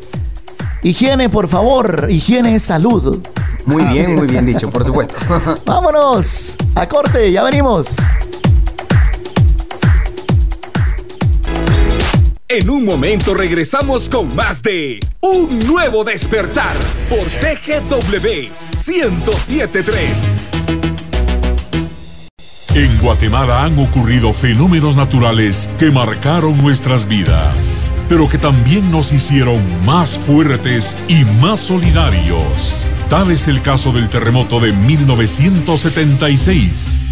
higiene, por favor. Higiene es salud. Muy bien, muy bien [laughs] dicho, por supuesto. [laughs] Vámonos a corte, ya venimos. En un momento regresamos con más de Un Nuevo Despertar por TGW 1073. En Guatemala han ocurrido fenómenos naturales que marcaron nuestras vidas, pero que también nos hicieron más fuertes y más solidarios. Tal es el caso del terremoto de 1976,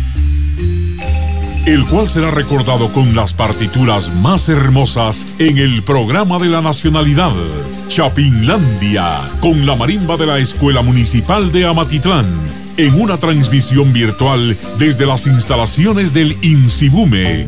el cual será recordado con las partituras más hermosas en el programa de la nacionalidad, Chapinlandia, con la marimba de la Escuela Municipal de Amatitlán, en una transmisión virtual desde las instalaciones del INSIBUME,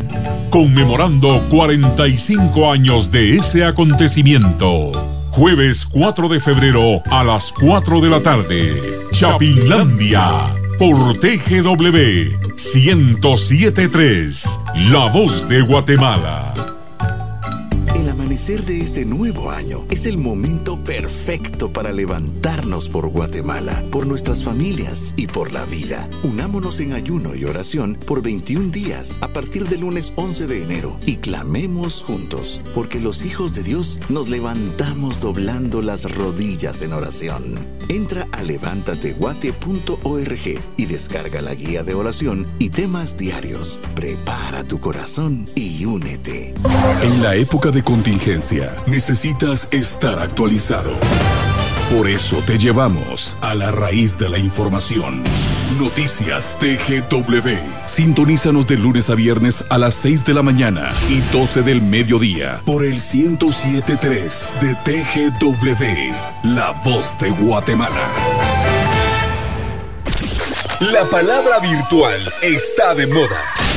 conmemorando 45 años de ese acontecimiento. Jueves 4 de febrero a las 4 de la tarde. Chapinlandia por TGW 1073, La Voz de Guatemala. Amanecer de este nuevo año es el momento perfecto para levantarnos por Guatemala, por nuestras familias y por la vida. Unámonos en ayuno y oración por 21 días a partir del lunes 11 de enero y clamemos juntos, porque los hijos de Dios nos levantamos doblando las rodillas en oración. Entra a levántateguate.org y descarga la guía de oración y temas diarios. Prepara tu corazón y únete. En la época de contingencia necesitas estar actualizado. Por eso te llevamos a la raíz de la información. Noticias TGW. Sintonízanos de lunes a viernes a las 6 de la mañana y 12 del mediodía por el 1073 de TGW, La Voz de Guatemala. La palabra virtual está de moda.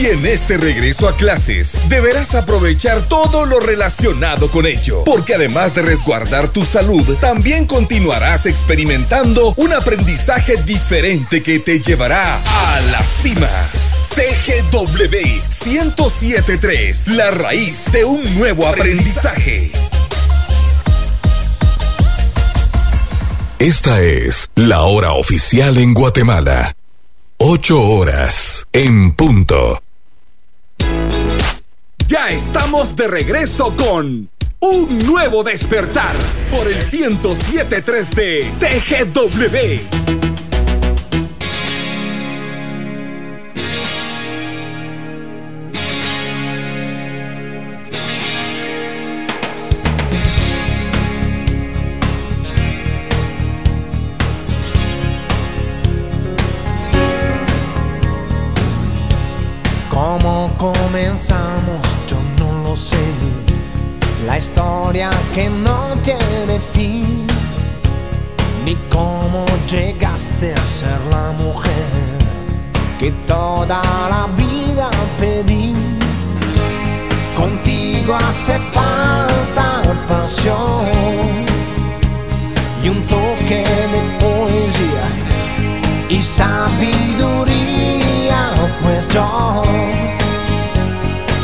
Y en este regreso a clases deberás aprovechar todo lo relacionado con ello, porque además de resguardar tu salud, también continuarás experimentando un aprendizaje diferente que te llevará a la cima. TGW 1073, la raíz de un nuevo aprendizaje. Esta es la hora oficial en Guatemala. Ocho horas en punto. Ya estamos de regreso con Un Nuevo Despertar por el 1073 de TGW. Hace falta pasión y un toque de poesía y sabiduría, pues yo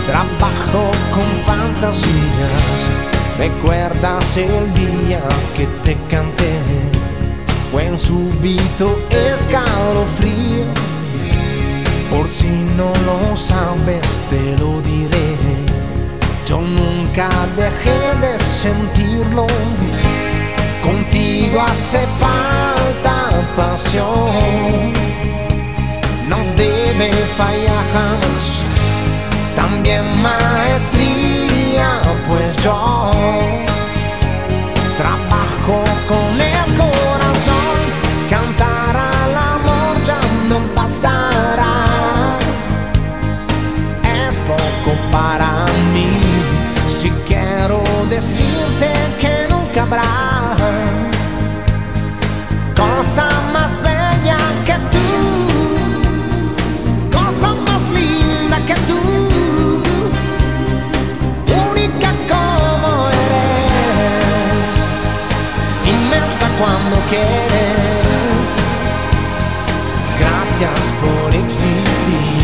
trabajo con fantasías. ¿Recuerdas el día que te canté? Fue en súbito escalofrío. Por si no lo sabes, te lo diré. Yo nunca dejé de sentirlo. Contigo hace falta pasión. No debe fallar jamás. También maestría, pues yo trabajo con cosa más bella que tú, cosa más linda que tú, única como eres, inmensa cuando quieres. Gracias por existir.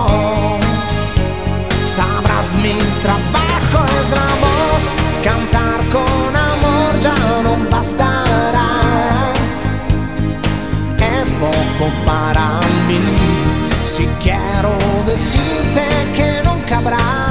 trabajo es la voz, cantar con amor ya no bastará. Es poco para mí, si quiero decirte que no cabrá.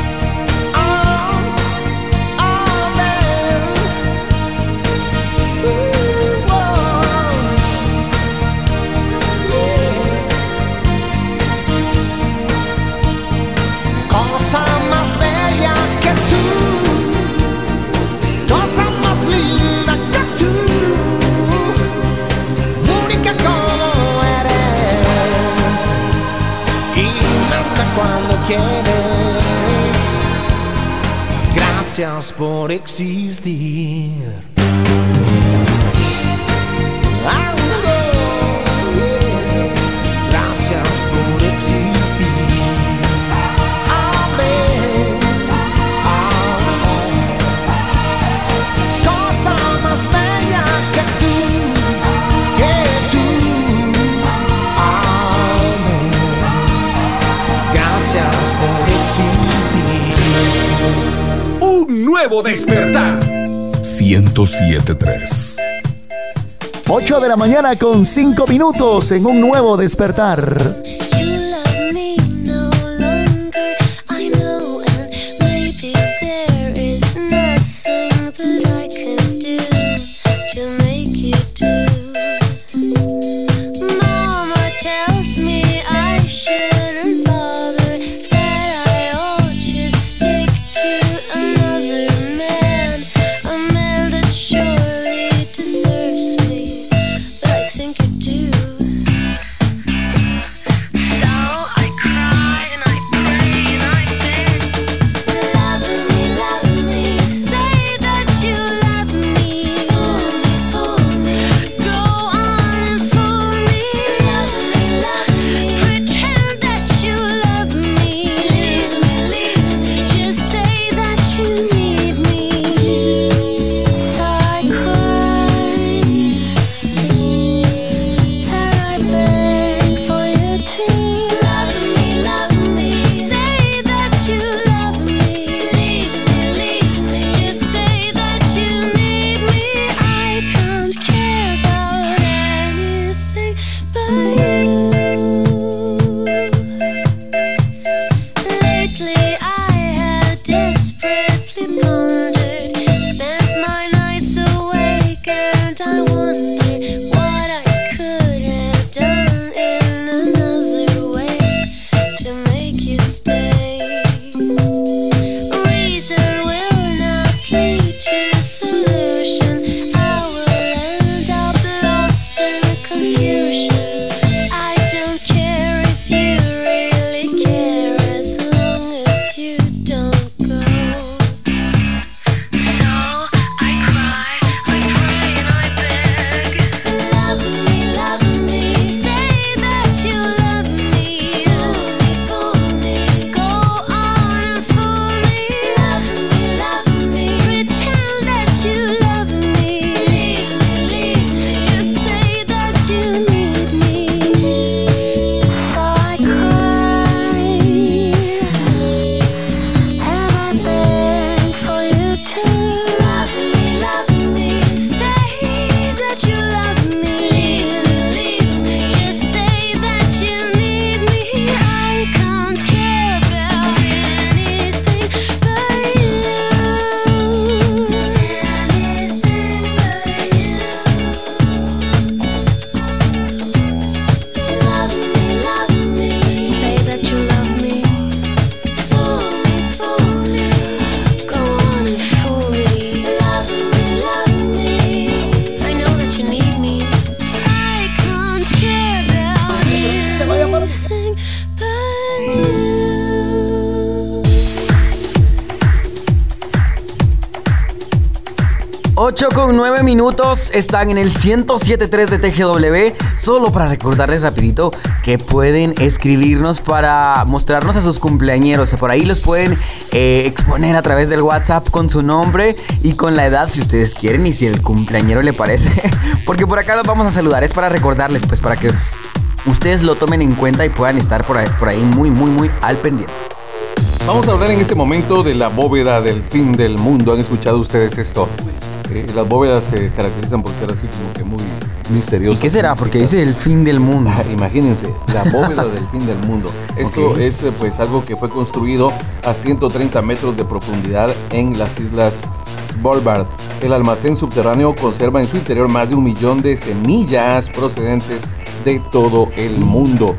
chans por existir. nuevo despertar. 1073. 8 de la mañana con 5 minutos en un nuevo despertar. 8 con 9 minutos están en el 107.3 de TGW. Solo para recordarles rapidito que pueden escribirnos para mostrarnos a sus cumpleañeros. Por ahí los pueden eh, exponer a través del WhatsApp con su nombre y con la edad si ustedes quieren y si el cumpleañero le parece. [laughs] Porque por acá los vamos a saludar. Es para recordarles, pues para que ustedes lo tomen en cuenta y puedan estar por ahí muy, muy, muy al pendiente. Vamos a hablar en este momento de la bóveda del fin del mundo. ¿Han escuchado ustedes esto? Eh, las bóvedas se caracterizan por ser así como que muy misteriosas. ¿Y qué será? Porque dice el fin del mundo. Ah, Imagínense, la bóveda [laughs] del fin del mundo. Esto es pues algo que fue construido a 130 metros de profundidad en las islas Svalbard. El almacén subterráneo conserva en su interior más de un millón de semillas procedentes de todo el mundo.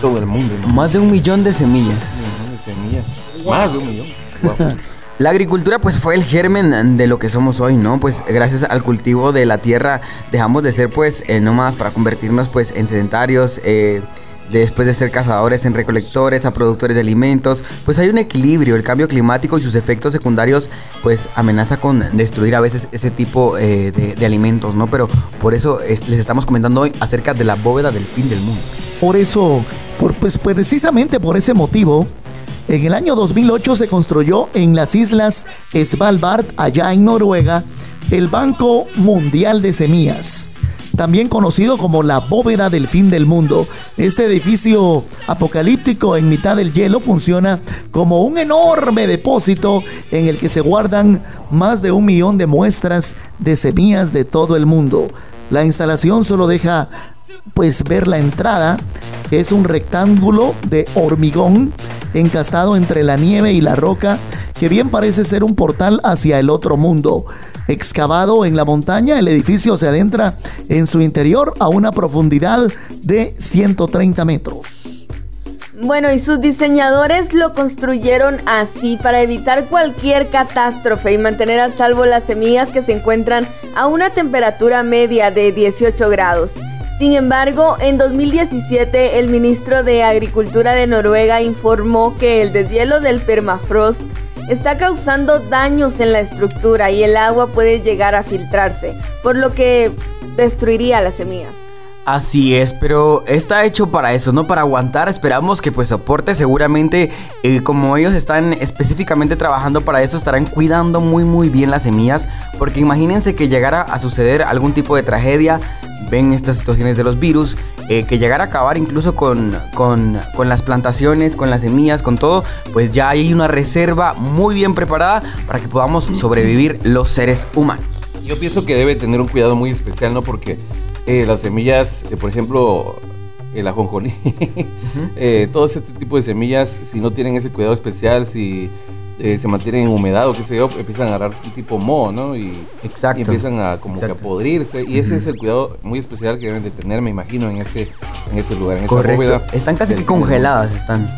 Todo el mundo. Más de un millón de semillas. Un millón de semillas. Más de un millón. [laughs] La agricultura pues fue el germen de lo que somos hoy, ¿no? Pues gracias al cultivo de la tierra dejamos de ser pues eh, nómadas para convertirnos pues en sedentarios, eh, después de ser cazadores en recolectores, a productores de alimentos, pues hay un equilibrio, el cambio climático y sus efectos secundarios pues amenaza con destruir a veces ese tipo eh, de, alimentos, ¿no? Pero por eso es- les estamos comentando hoy acerca de la bóveda del fin del mundo. Por eso, por, pues precisamente por ese motivo, en el año 2008 se construyó en las islas Svalbard, allá en Noruega, el Banco Mundial de Semillas, también conocido como la bóveda del fin del mundo. Este edificio apocalíptico en mitad del hielo funciona como un enorme depósito en el que se guardan más de un millón de muestras de semillas de todo el mundo. La instalación solo deja pues ver la entrada, es un rectángulo de hormigón encastado entre la nieve y la roca, que bien parece ser un portal hacia el otro mundo. Excavado en la montaña, el edificio se adentra en su interior a una profundidad de 130 metros. Bueno, y sus diseñadores lo construyeron así para evitar cualquier catástrofe y mantener a salvo las semillas que se encuentran a una temperatura media de 18 grados. Sin embargo, en 2017 el ministro de Agricultura de Noruega informó que el deshielo del permafrost está causando daños en la estructura y el agua puede llegar a filtrarse, por lo que destruiría las semillas. Así es, pero está hecho para eso, no para aguantar. Esperamos que pues soporte. Seguramente, eh, como ellos están específicamente trabajando para eso, estarán cuidando muy muy bien las semillas. Porque imagínense que llegara a suceder algún tipo de tragedia. Ven estas situaciones de los virus. eh, que llegara a acabar incluso con, con, con las plantaciones, con las semillas, con todo. Pues ya hay una reserva muy bien preparada para que podamos sobrevivir los seres humanos. Yo pienso que debe tener un cuidado muy especial, ¿no? Porque eh, las semillas, eh, por ejemplo, el ajonjolí, [laughs] eh, todo este tipo de semillas, si no tienen ese cuidado especial, si eh, se mantienen en humedad o qué sé yo, empiezan a agarrar un tipo moho, ¿no? Y, Exacto. y empiezan a como que a podrirse. Y ese es el cuidado muy especial que deben de tener, me imagino, en ese, en ese lugar, en esa Correcto. bóveda. Están casi que congeladas, están.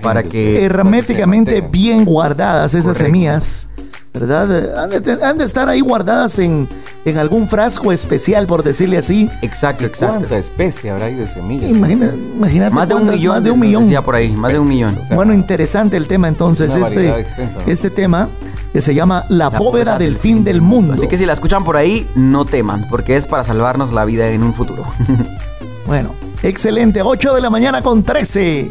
Para que. herméticamente bien guardadas esas Correcto. semillas, ¿verdad? Han de, te- han de estar ahí guardadas en, en algún frasco especial, por decirle así. Exacto, ¿Cuánta especie habrá ahí de semillas? Imagina- imagínate Más de un millón. más de un nos millón. decía por ahí, más de un millón. Bueno, interesante el tema entonces, este, extensa, ¿no? este tema que se llama La, bóveda del fin del mundo. Así que si la escuchan por ahí, no teman, porque es para salvarnos la vida en un futuro. [laughs] Bueno, excelente, 8 de la mañana con 13.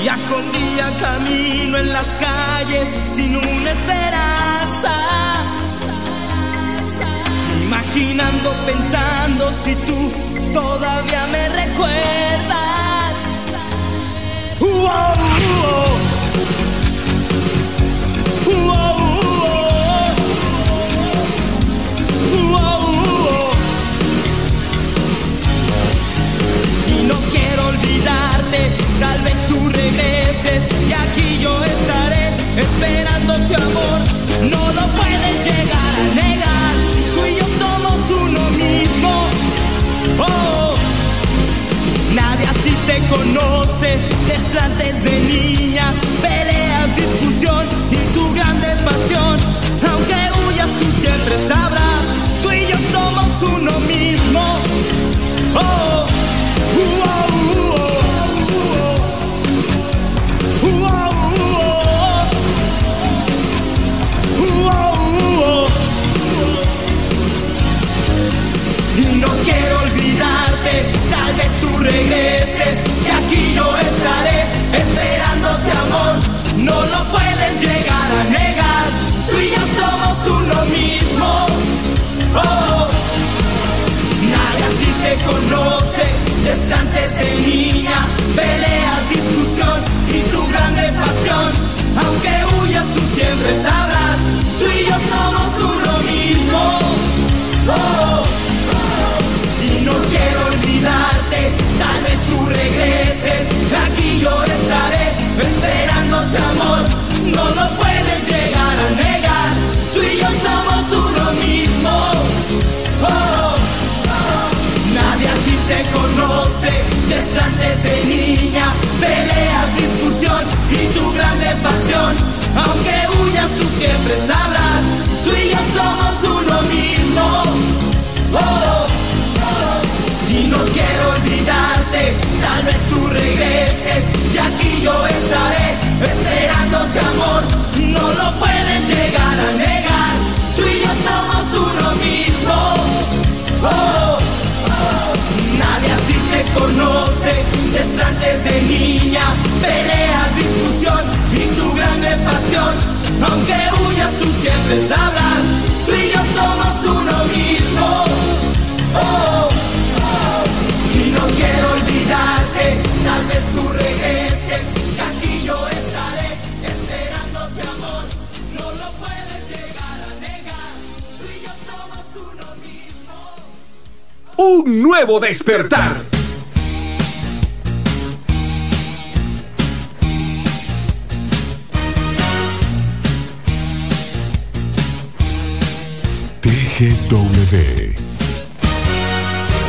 Día con día camino en las calles sin una esperanza. Imaginando, pensando si tú todavía me recuerdas. Uh, oh, uh, oh. No quiero olvidarte, yo estaré esperando tu amor. No lo puedes llegar a negar, tú y yo somos uno mismo. Oh, nadie así te conoce, desplantes de niña, peleas, discusión y tu grande pasión. Aquí estaré esperándote amor. No lo puedes llegar a negar, tú y yo somos uno mismo. Oh, nadie así te conoce, desde antes de niña, peleas, discusión y tu grande pasión. Aunque huyas, tú siempre sabrás, tú y yo somos uno mismo. Oh, esperándote amor, no lo puedes llegar a negar, tú y yo somos uno mismo. Oh, nadie así te conoce, desde antes de niña, peleas, discusión y tu grande pasión, aunque huyas tú siempre sabrás, tú y yo somos uno mismo. Oh, y no quiero olvidarte, tal vez tú regreses y aquí yo estaré esperándote amor. No lo puedes llegar a negar, tú y yo somos uno mismo. Oh, nadie así te conoce, desplantes de niña, peleas, discusión y tu grande pasión. Aunque huyas, tú siempre sabrás, tú y yo somos uno mismo. Oh, y no quiero olvidarte, tal vez tú regreses, Un nuevo despertar. TGW.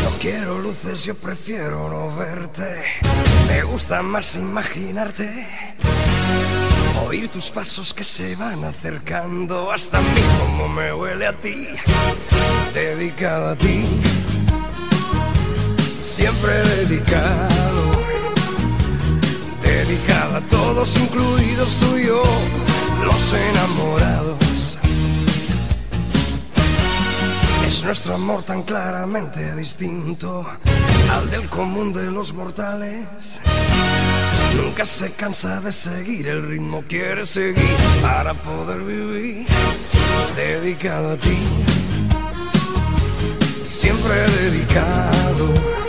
No quiero luces, yo prefiero no verte. Me gusta más imaginarte. Oír tus pasos que se van acercando hasta mí, como me huele a ti. Dedicado a ti. Siempre dedicado. Dedicado a todos, incluidos tú y yo, los enamorados. Es nuestro amor tan claramente distinto al del común de los mortales. Nunca se cansa de seguir el ritmo, quiere seguir para poder vivir. Dedicado a ti, siempre dedicado.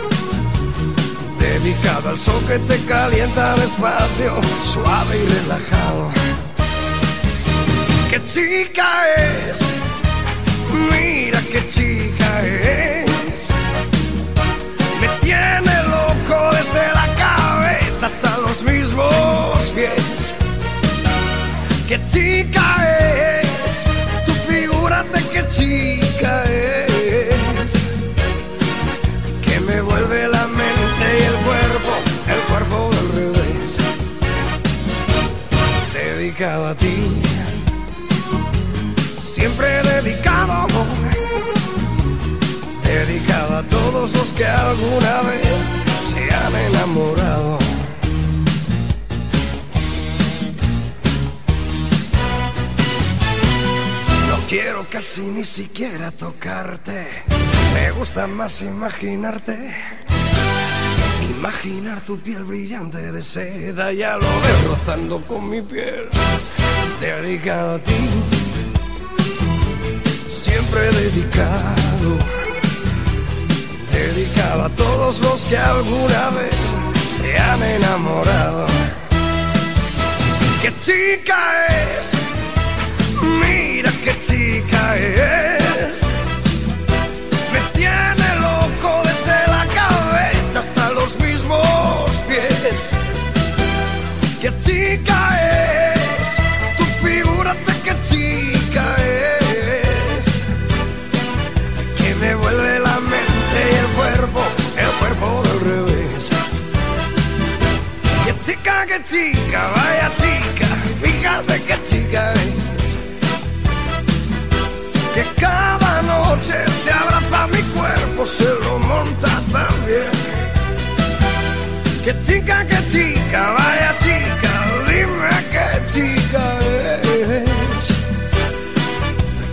Dedicado al sol que te calienta despacio, suave y relajado. ¿Qué chica es? Mira qué chica es. Me tiene loco desde la cabeza hasta los mismos pies. ¿Qué chica es? Tú figúrate qué chica es. Que me vuelve la todos los que alguna vez se han enamorado. casi ni siquiera tocarte. Me gusta más imaginarte. Imaginar tu piel brillante de seda, ya lo veo rozando con mi piel. Dedicado a ti, siempre dedicado. Dedicado a todos los que alguna vez se han enamorado. ¿Qué chica es? Mira qué chica es. Me tiene loco desde la cabeza hasta los mismos pies. ¿Qué chica es? Chica, qué chica, vaya chica, fíjate qué chica es que cada noche se abraza mi cuerpo, se lo monta también. Que chica, que chica, vaya chica, dime qué chica es.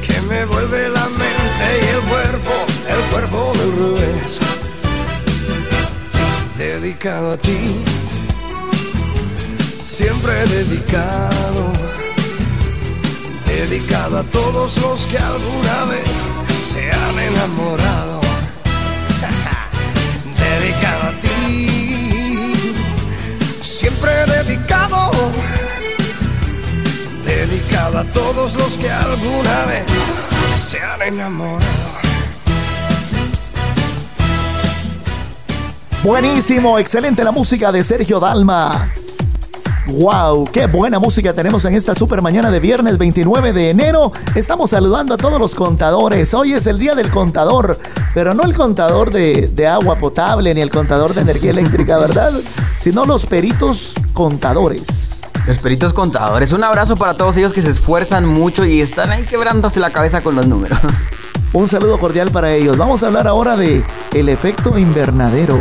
Que me vuelve la mente y el cuerpo, el cuerpo del revés. Dedicado a ti, siempre dedicado dedicado a todos los que alguna vez se han enamorado. [laughs] dedicado a ti, siempre dedicado, dedicado a todos los que alguna vez se han enamorado. Buenísimo, excelente la música de Sergio Dalma. ¡Wow! ¡Qué buena música tenemos en esta super mañana de viernes 29 de enero! Estamos saludando a todos los contadores. Hoy es el día del contador, pero no el contador de, de agua potable ni el contador de energía eléctrica, ¿verdad? Sino los peritos contadores. Los peritos contadores. Un abrazo para todos ellos que se esfuerzan mucho y están ahí quebrándose la cabeza con los números. Un saludo cordial para ellos. Vamos a hablar ahora de el efecto invernadero.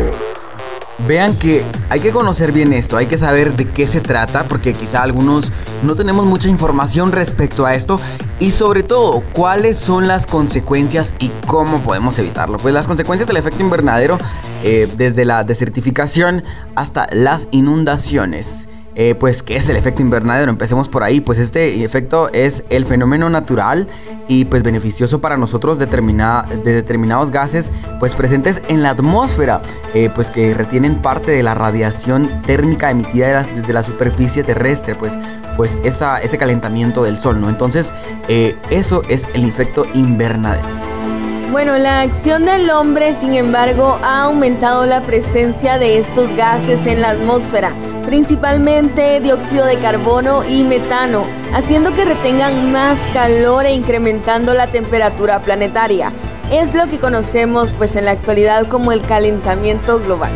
Vean que hay que conocer bien esto, hay que saber de qué se trata, porque quizá algunos no tenemos mucha información respecto a esto y sobre todo cuáles son las consecuencias y cómo podemos evitarlo. Pues las consecuencias del efecto invernadero, eh, desde la desertificación hasta las inundaciones. Eh, pues, ¿qué es el efecto invernadero? Empecemos por ahí. Pues este efecto es el fenómeno natural y pues beneficioso para nosotros determina- de determinados gases pues presentes en la atmósfera, eh, pues que retienen parte de la radiación térmica emitida desde la superficie terrestre, pues, pues esa, ese calentamiento del sol, ¿no? Entonces, eh, eso es el efecto invernadero. Bueno, la acción del hombre, sin embargo, ha aumentado la presencia de estos gases en la atmósfera, principalmente dióxido de carbono y metano, haciendo que retengan más calor e incrementando la temperatura planetaria. Es lo que conocemos pues en la actualidad como el calentamiento global.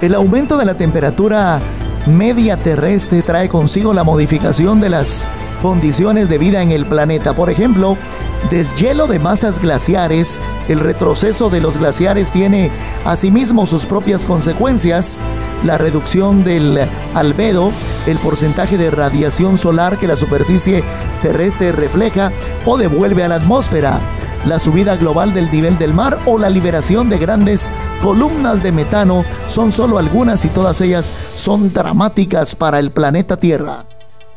El aumento de la temperatura media terrestre trae consigo la modificación de las condiciones de vida en el planeta. Por ejemplo, deshielo de masas glaciares, el retroceso de los glaciares tiene asimismo sus propias consecuencias, la reducción del albedo, el porcentaje de radiación solar que la superficie terrestre refleja o devuelve a la atmósfera, la subida global del nivel del mar o la liberación de grandes columnas de metano son solo algunas y todas ellas son dramáticas para el planeta Tierra.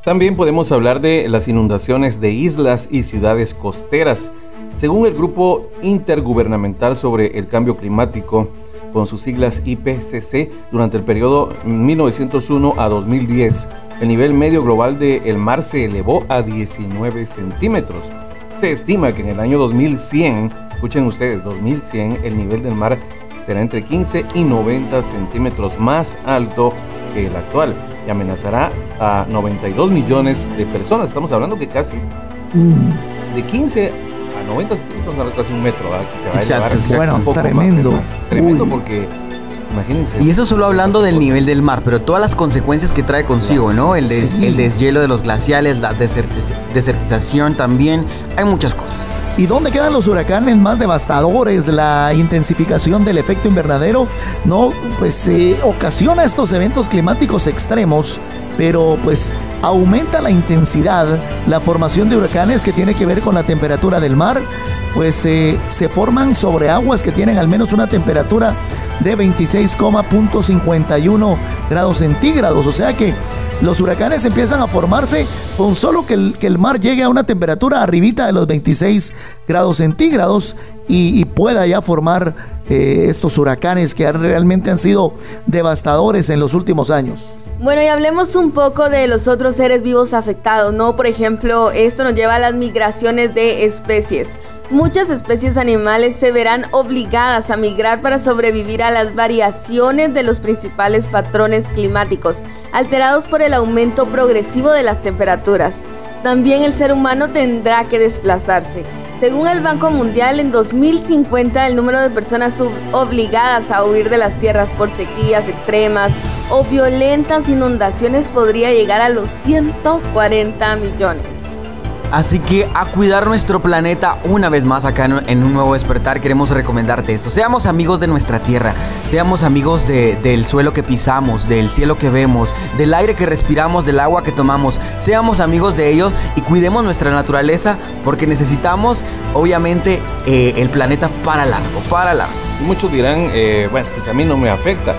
También podemos hablar de las inundaciones de islas y ciudades costeras. Según el Grupo Intergubernamental sobre el Cambio Climático, con sus siglas IPCC, durante el periodo 1901 a 2010, el nivel medio global del mar se elevó a 19 centímetros. Se estima que en el año 2100, escuchen ustedes, 2100, el nivel del mar será entre 15 y 90 centímetros más alto que el actual y amenazará a 92 millones de personas. Estamos hablando que casi de 15 a 90 centímetros, estamos hablando casi un metro, ¿verdad? que se va a Exacto, elevar exacto. Bueno, un poco más tremendo. Tremendo porque, imagínense. Y eso solo hablando del nivel del mar, pero todas las consecuencias que trae consigo, ¿no? El, des- Sí. el deshielo de los glaciales, la desertiz- desertización también, hay muchas cosas. ¿Y dónde quedan los huracanes más devastadores? La intensificación del efecto invernadero no pues eh, ocasiona estos eventos climáticos extremos, pero pues aumenta la intensidad, la formación de huracanes que tiene que ver con la temperatura del mar, pues se forman sobre aguas que tienen al menos una temperatura de 26,51 grados centígrados. O sea que los huracanes empiezan a formarse con solo que el, que el mar llegue a una temperatura arribita de los 26 grados centígrados y, pueda ya formar eh, estos huracanes que realmente han sido devastadores en los últimos años. Bueno, y hablemos un poco de los otros seres vivos afectados, ¿no? Por ejemplo, esto nos lleva a las migraciones de especies. Muchas especies animales se verán obligadas a migrar para sobrevivir a las variaciones de los principales patrones climáticos, alterados por el aumento progresivo de las temperaturas. También el ser humano tendrá que desplazarse. Según el Banco Mundial, en 2050 el número de personas obligadas a huir de las tierras por sequías extremas o violentas inundaciones podría llegar a los 140 millones. Así que a cuidar nuestro planeta una vez más acá en, un nuevo despertar queremos recomendarte esto. Seamos amigos de nuestra tierra, seamos amigos de- del suelo que pisamos, del cielo que vemos, del aire que respiramos, del agua que tomamos. Seamos amigos de ellos y cuidemos nuestra naturaleza porque necesitamos obviamente eh, el planeta para largo, para largo. Muchos dirán, eh, bueno, pues a mí no me afecta,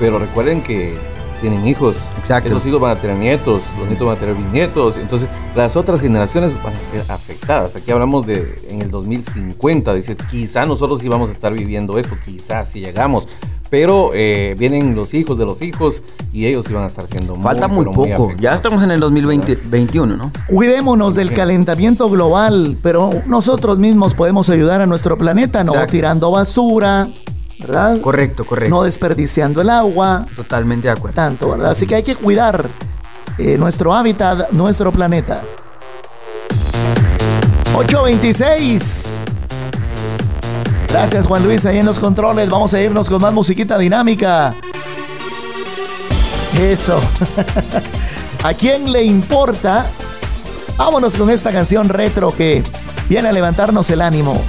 pero recuerden que tienen hijos. Exacto. Esos hijos van a tener nietos, los nietos van a tener bisnietos, entonces las otras generaciones van a ser afectadas. Aquí hablamos de en el 2050, dice, quizá nosotros sí vamos a estar viviendo esto, quizás si llegamos. Pero eh, vienen los hijos de los hijos y ellos iban a estar siendo Falta muy pero poco, ya estamos en el 2021, ¿no? Cuidémonos del calentamiento global, pero nosotros mismos podemos ayudar a nuestro planeta, no Exacto. tirando basura, ¿verdad? Correcto, correcto. No desperdiciando el agua. Totalmente de acuerdo. Tanto, ¿verdad? Así que hay que cuidar eh, nuestro hábitat, nuestro planeta. 826. Gracias Juan Luis ahí en los controles. Vamos a irnos con más musiquita dinámica. Eso. [laughs] ¿A quién le importa? Vámonos con esta canción retro que viene a levantarnos el ánimo.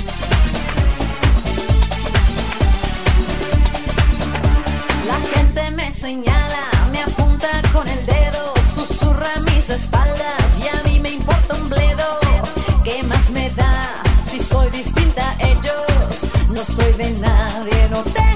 Soy de nadie, no tengo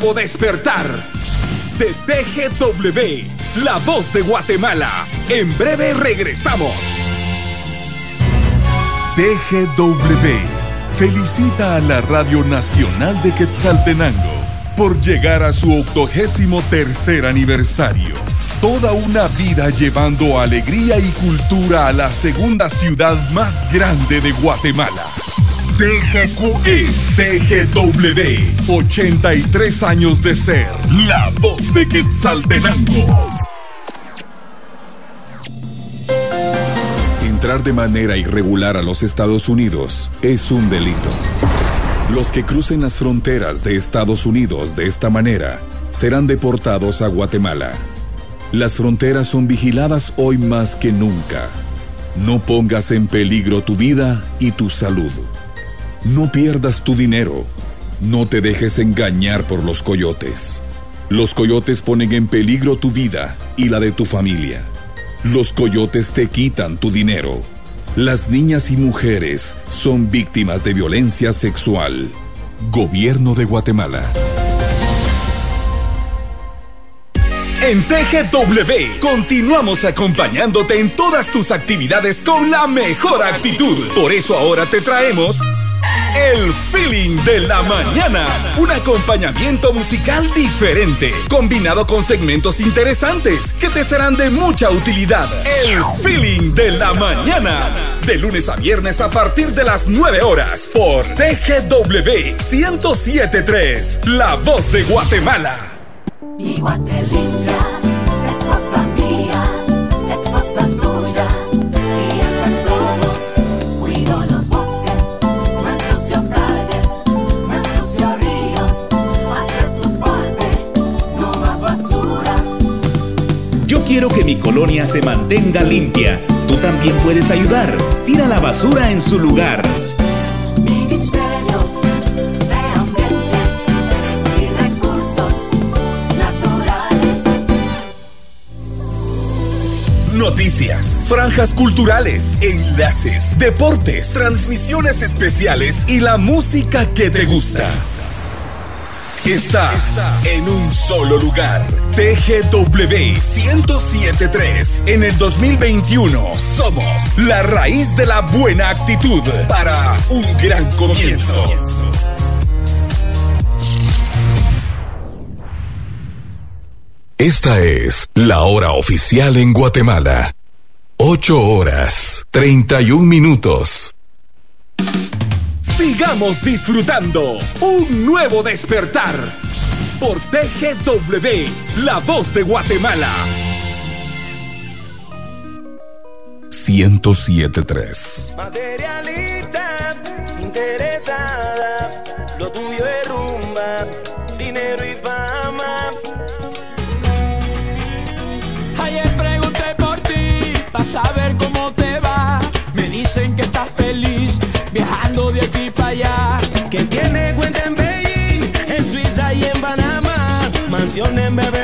nuevo despertar de TGW, la voz de Guatemala. En breve regresamos. TGW felicita a la Radio Nacional de Quetzaltenango por llegar a su octogésimo tercer aniversario. Toda una vida llevando alegría y cultura a la segunda ciudad más grande de Guatemala. TGQ es TGW. 83 años de ser la voz de Quetzaltenango. Entrar de manera irregular a los Estados Unidos es un delito. Los que crucen las fronteras de Estados Unidos de esta manera serán deportados a Guatemala. Las fronteras son vigiladas hoy más que nunca. No pongas en peligro tu vida y tu salud. No pierdas tu dinero. No te dejes engañar por los coyotes. Los coyotes ponen en peligro tu vida y la de tu familia. Los coyotes te quitan tu dinero. Las niñas y mujeres son víctimas de violencia sexual. Gobierno de Guatemala. En TGW continuamos acompañándote en todas tus actividades con la mejor actitud. Por eso ahora te traemos el feeling de la mañana. Un acompañamiento musical diferente, combinado con segmentos interesantes que te serán de mucha utilidad. El feeling de la mañana. De lunes a viernes a partir de las 9 horas por TGW 1073, La Voz de Guatemala. Mi colonia se mantenga limpia. Tú también puedes ayudar. Tira la basura en su lugar. Ministerio de Ambiente y Recursos Naturales. Noticias, franjas culturales, enlaces, deportes, transmisiones especiales y la música que te gusta. Está en un solo lugar. TGW 1073. En el 2021 somos la raíz de la buena actitud para un gran comienzo. Esta es la hora oficial en Guatemala. 8 horas 31 minutos. Sigamos disfrutando un nuevo despertar por TGW, la voz de Guatemala. 1073. Materialista, interesada, lo tuyo es rumba, dinero y fama. Panamá, mansión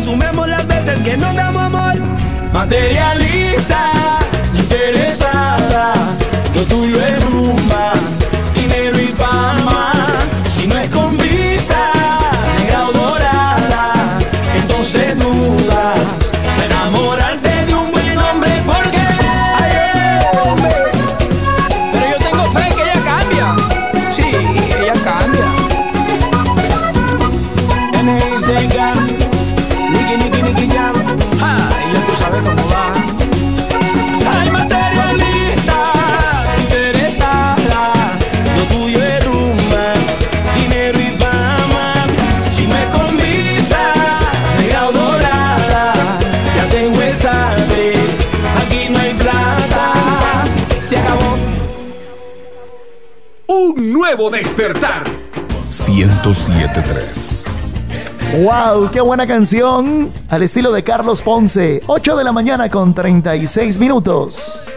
sumemos las veces que nos damos amor. Materialista, interesada, lo tuyo es rumba. despertar. 1073. ¡Wow! ¡Qué buena canción! Al estilo de Carlos Ponce. 8 de la mañana con 36 minutos.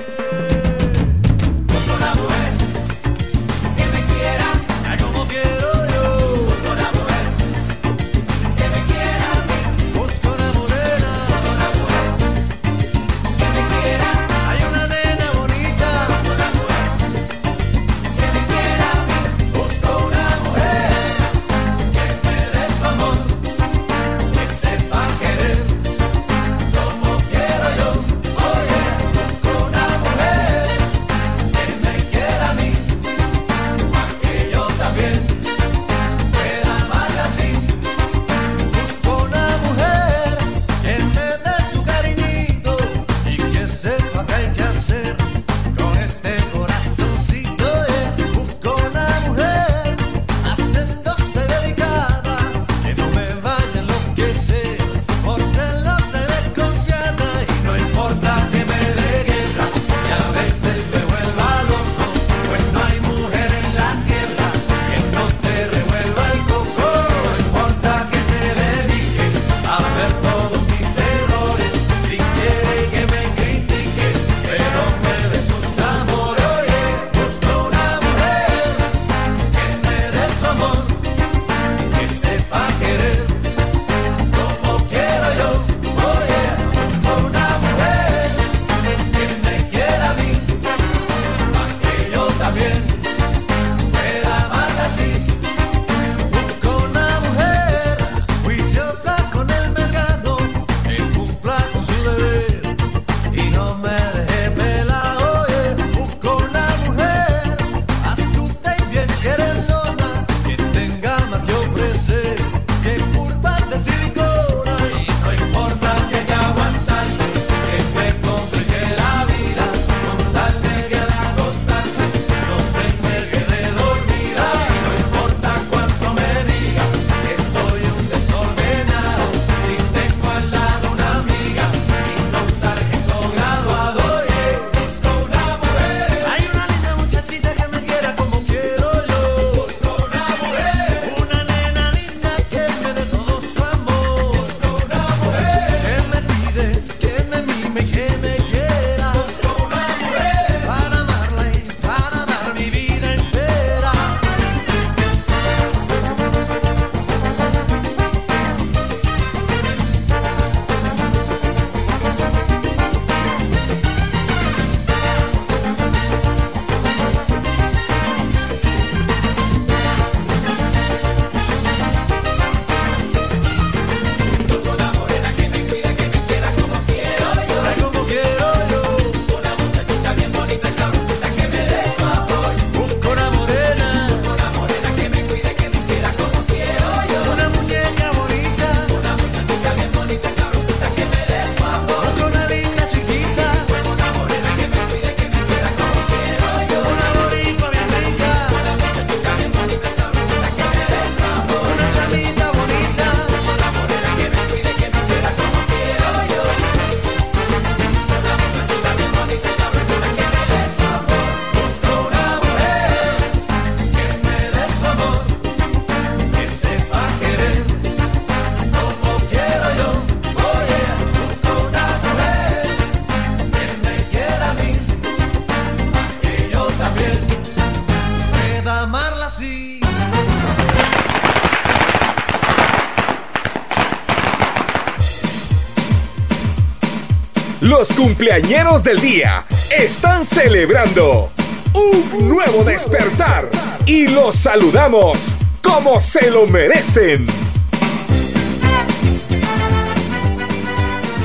Los cumpleañeros del día están celebrando un nuevo despertar y los saludamos como se lo merecen.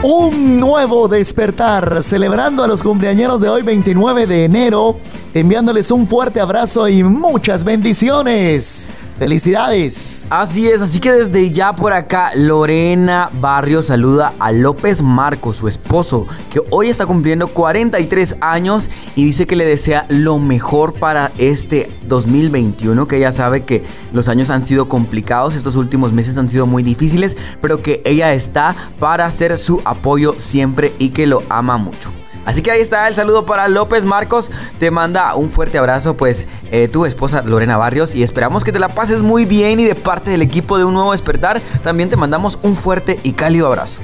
Un nuevo despertar, celebrando a los cumpleañeros de hoy 29 de enero, enviándoles un fuerte abrazo y muchas bendiciones. Felicidades. Así es, así que desde ya por acá Lorena Barrio saluda a López Marco, su esposo, que hoy está cumpliendo 43 años y dice que le desea lo mejor para este 2021, que ella sabe que los años han sido complicados, estos últimos meses han sido muy difíciles, pero que ella está para hacer su apoyo siempre y que lo ama mucho. Así que ahí está el saludo para López Marcos. Te manda un fuerte abrazo, pues, eh, tu esposa Lorena Barrios. Y esperamos que te la pases muy bien. Y de parte del equipo de Un Nuevo Despertar, también te mandamos un fuerte y cálido abrazo.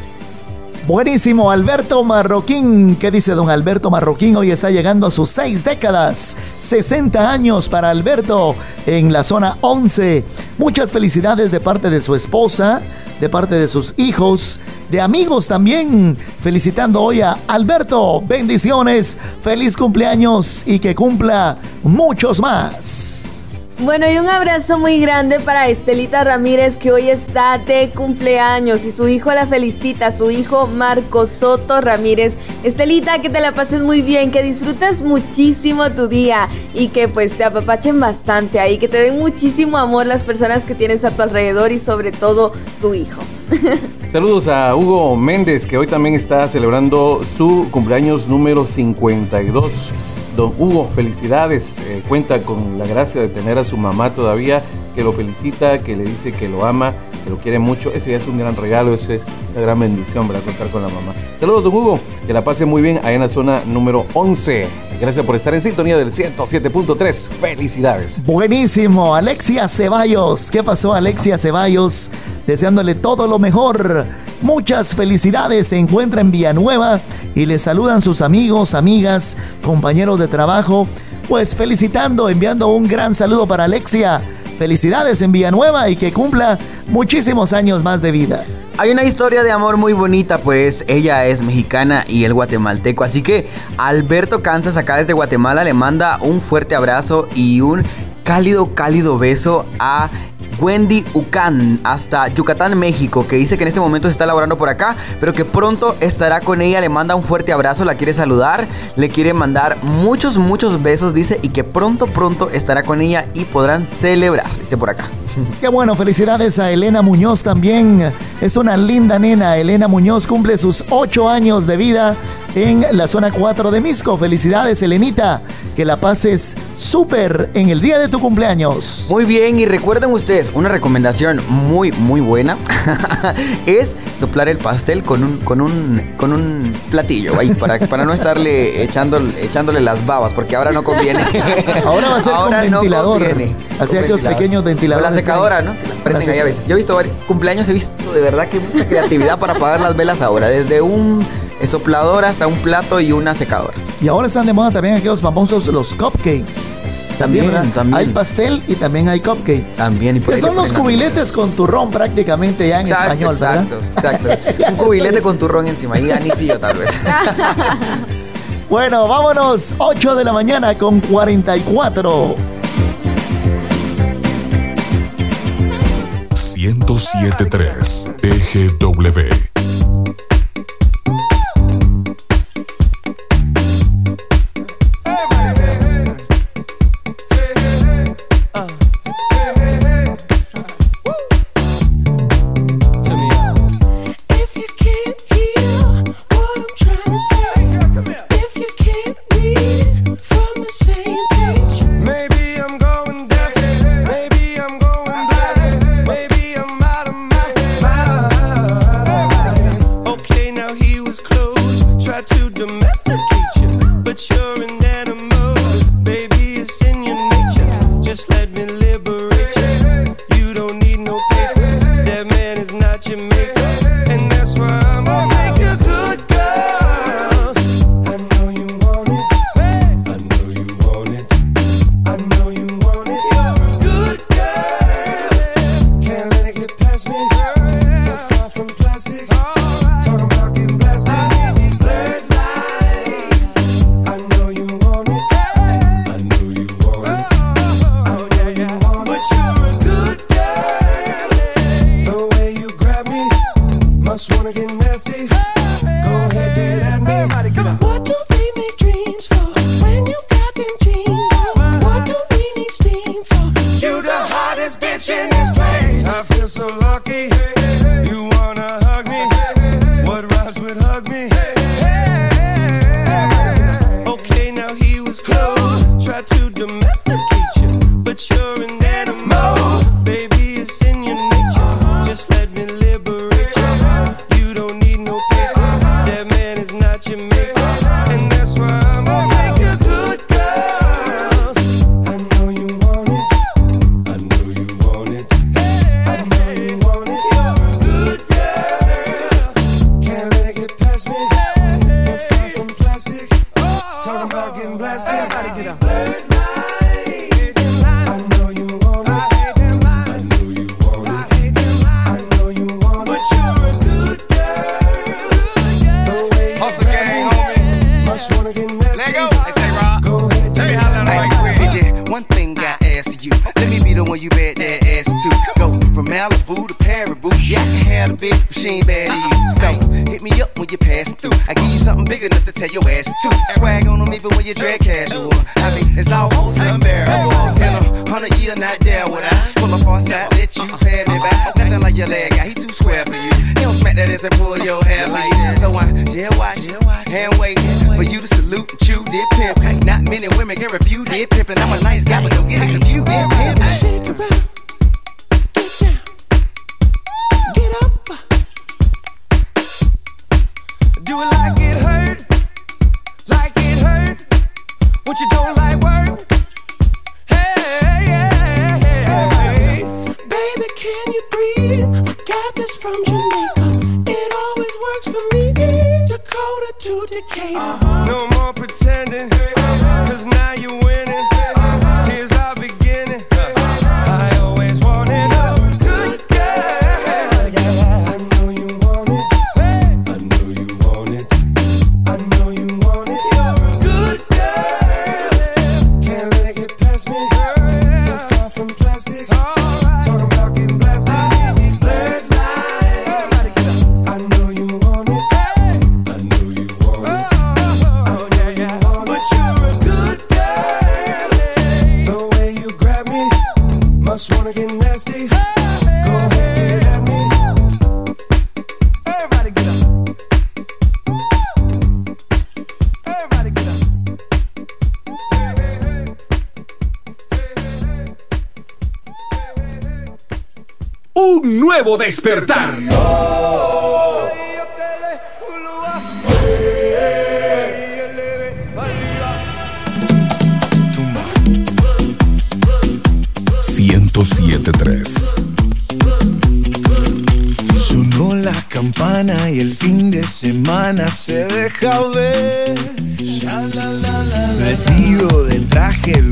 Buenísimo, Alberto Marroquín. ¿Qué dice don Alberto Marroquín? Hoy está llegando a sus seis décadas. 60 años para Alberto en la zona 11. Muchas felicidades de parte de su esposa, de parte de sus hijos, de amigos también. Felicitando hoy a Alberto. Bendiciones, feliz cumpleaños y que cumpla muchos más. Bueno, y un abrazo muy grande para Estelita Ramírez que hoy está de cumpleaños y su hijo la felicita, su hijo Marco Soto Ramírez. Estelita, que te la pases muy bien, que disfrutes muchísimo tu día y que pues te apapachen bastante ahí, que te den muchísimo amor las personas que tienes a tu alrededor y sobre todo tu hijo. [laughs] Saludos a Hugo Méndez, que hoy también está celebrando su cumpleaños número 52. Don Hugo, felicidades. Eh, cuenta con la gracia de tener a su mamá todavía, que lo felicita, que le dice que lo ama, lo quiere mucho. Ese es un gran regalo, eso es una gran bendición, para Contar con la mamá. Saludos, don Hugo. Que la pase muy bien ahí en la zona número 11. Gracias por estar en sintonía del 107.3. Felicidades. Buenísimo, Alexia Ceballos. ¿Qué pasó, Alexia Ceballos? Deseándole todo lo mejor. Muchas felicidades. Se encuentra en Villanueva y le saludan sus amigos, amigas, compañeros de trabajo. Pues felicitando, enviando un gran saludo para Alexia. Felicidades en Villanueva y que cumpla muchísimos años más de vida. Hay una historia de amor muy bonita, pues ella es mexicana y él guatemalteco. Así que Alberto Kansas, acá desde Guatemala, le manda un fuerte abrazo y un cálido, cálido beso a Wendy Ucan hasta Yucatán, México, que dice que en este momento se está laborando por acá, pero que pronto estará con ella. Le manda un fuerte abrazo, la quiere saludar, le quiere mandar muchos, muchos besos, dice, y que pronto, pronto estará con ella y podrán celebrar, dice por acá. [laughs] Qué bueno, felicidades a Elena Muñoz también. Es una linda nena. Elena Muñoz cumple sus 8 años de vida en la zona 4 de Misco. Felicidades, Elenita. Que la pases súper en el día de tu cumpleaños. Muy bien, y recuerden ustedes, una recomendación muy, muy buena [laughs] es soplar el pastel con un, con un, con un platillo ahí para, para no estarle echando, echándole las babas, porque ahora no conviene. [laughs] Ahora va a ser Ahora con no ventilador. conviene. Así aquellos pequeños ventiladores. la secadora, ¿no? Que la prenden ahí a veces. Yo he visto varios cumpleaños, he visto de verdad que mucha creatividad para apagar las velas ahora. Desde un soplador hasta un plato y una secadora. Y ahora están de moda también aquellos famosos los cupcakes. También, También, ¿verdad? también. Hay pastel y también hay cupcakes. También, y Que son los cubiletes con turrón prácticamente ya en Exacto, español, ¿verdad? exacto, exacto. [laughs] Un cubilete con turrón encima y anillo tal vez. [laughs] Bueno, vámonos. 8 de la mañana con 44. 1073 TGW. but you don't like work. Hey, hey, hey, baby, can you breathe? I got this from Jamaica. It always works for me. Dakota to Decatur. Uh -huh. nuevo despertar. Sonó la campana y el fin de semana se deja ver. Vestido de traje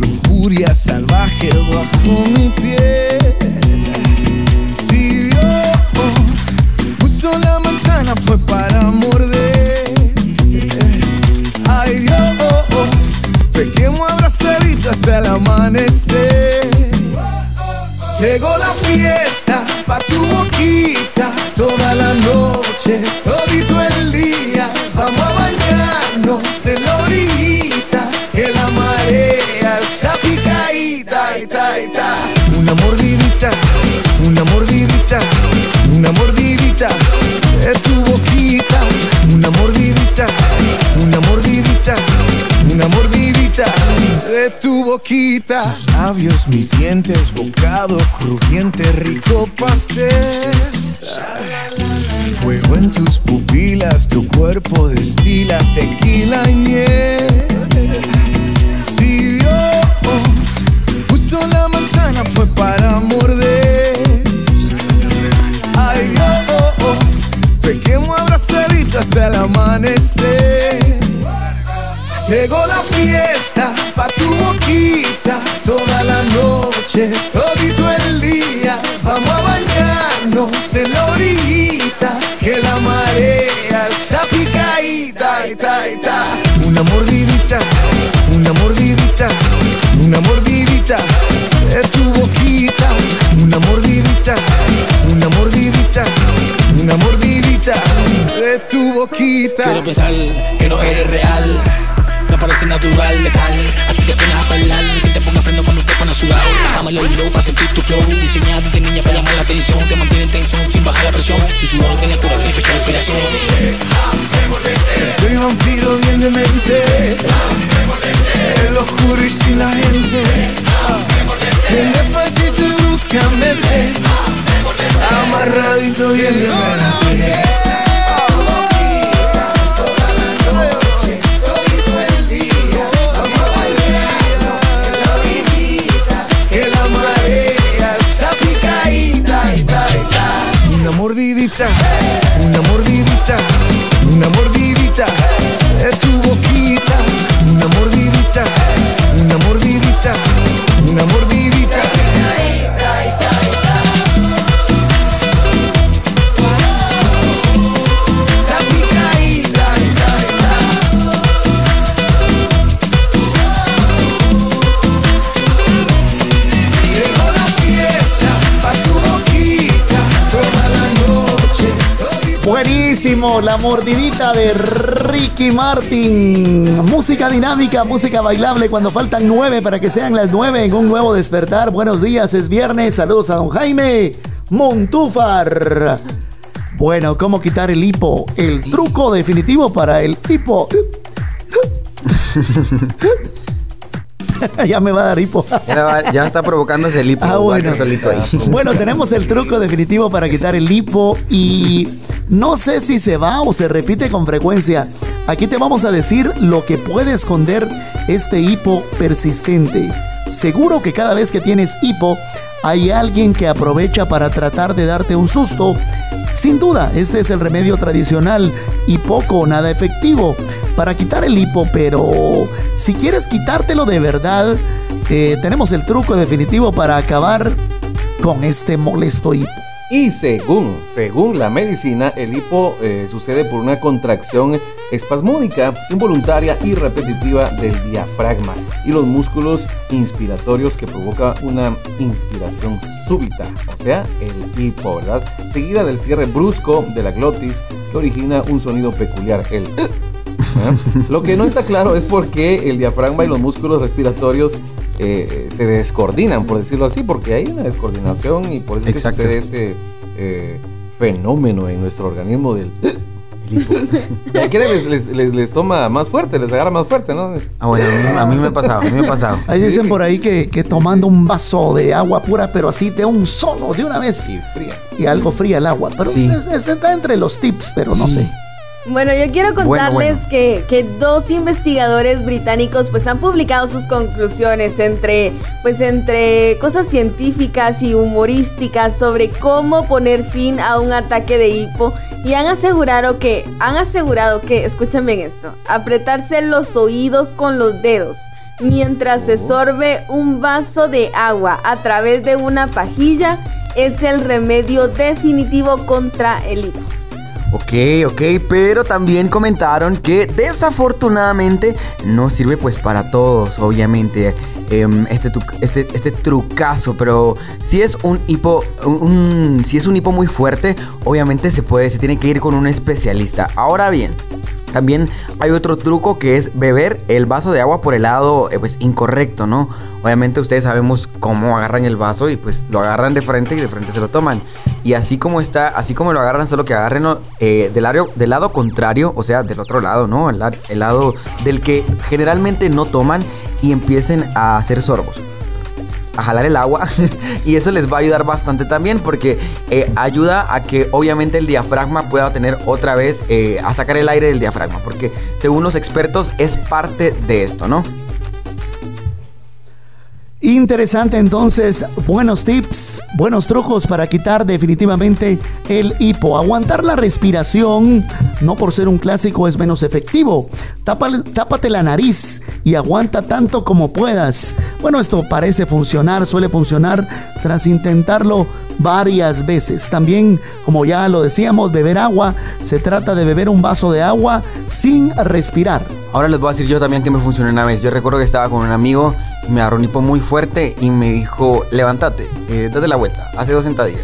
dientes, bocado crujiente. cerradito bien de. La mordidita de Ricky Martin. Música dinámica, música bailable cuando faltan nueve para que sean las nueve en un nuevo despertar. Buenos días, es viernes. Saludos a don Jaime Montúfar. Bueno, ¿cómo quitar el hipo? El truco definitivo para el hipo. [laughs] [laughs] ya me va a dar hipo. Ya, está provocándose el hipo. Ah, bueno. Guarda solito ahí. [laughs] Bueno, tenemos el truco definitivo para quitar el hipo y no sé si se va o se repite con frecuencia. Aquí te vamos a decir lo que puede esconder este hipo persistente. Seguro que cada vez que tienes hipo hay alguien que aprovecha para tratar de darte un susto. Sin duda, este es el remedio tradicional y poco o nada efectivo para quitar el hipo, pero si quieres quitártelo de verdad, eh, tenemos el truco definitivo para acabar con este molesto hipo. Y según, según la medicina, el hipo eh, sucede por una contracción espasmódica, involuntaria y repetitiva del diafragma y los músculos inspiratorios que provoca una inspiración súbita, o sea, el hipo, ¿verdad? Seguida del cierre brusco de la glotis que origina un sonido peculiar, el ¿eh? Lo que no está claro es por qué el diafragma y los músculos respiratorios eh, se descoordinan, por decirlo así, porque hay una descoordinación y por eso es que sucede este eh, fenómeno en nuestro organismo del [laughs] a quienes les, les- les- les toma más fuerte, les agarra más fuerte, ¿no? Ah, bueno, a mí, a mí me ha pasado, a mí me ha pasado. Ahí dicen por ahí que, que tomando un vaso de agua pura, pero así de un solo, de una vez. Y fría. Y algo fría el agua. Pero Sí. es- es- está entre los tips, pero no sé. Bueno, yo quiero Bueno, contarles bueno. Que, que dos investigadores británicos pues han publicado sus conclusiones entre pues entre cosas científicas y humorísticas sobre cómo poner fin a un ataque de hipo y han asegurado que han asegurado que escuchen bien esto, apretarse los oídos con los dedos mientras se sorbe un vaso de agua a través de una pajilla es el remedio definitivo contra el hipo. Ok, ok, pero también comentaron que desafortunadamente no sirve pues para todos, obviamente, em, este, este, este trucazo, pero si es un hipo, un- si es un hipo muy fuerte, obviamente se puede, se tiene que ir con un especialista. Ahora bien, también hay otro truco que es beber el vaso de agua por el lado eh, pues, incorrecto, ¿no? Obviamente ustedes sabemos cómo agarran el vaso y pues lo agarran de frente y de frente se lo toman. Y así como está, así como lo agarran, solo que agarren eh, del, lado, del lado contrario, o sea, del otro lado, ¿no? El lado del que generalmente no toman y empiecen a hacer sorbos a jalar el agua [laughs] y eso les va a ayudar bastante también porque eh, ayuda a que obviamente el diafragma pueda tener otra vez eh, a sacar el aire del diafragma porque según los expertos es parte de esto, ¿no? Interesante entonces, buenos tips, buenos trucos para quitar definitivamente el hipo. Aguantar la respiración, no por ser un clásico, es menos efectivo. Tápale- tápate la nariz y aguanta tanto como puedas. Bueno, esto parece funcionar, suele funcionar tras intentarlo varias veces. También, como ya lo decíamos, beber agua. Se trata de beber un vaso de agua sin respirar. Ahora les voy a decir yo también que me funcionó una vez. Yo recuerdo que estaba con un amigo me agarró un hipo muy fuerte y me dijo, levántate, eh, date la vuelta, hace dos sentadillas.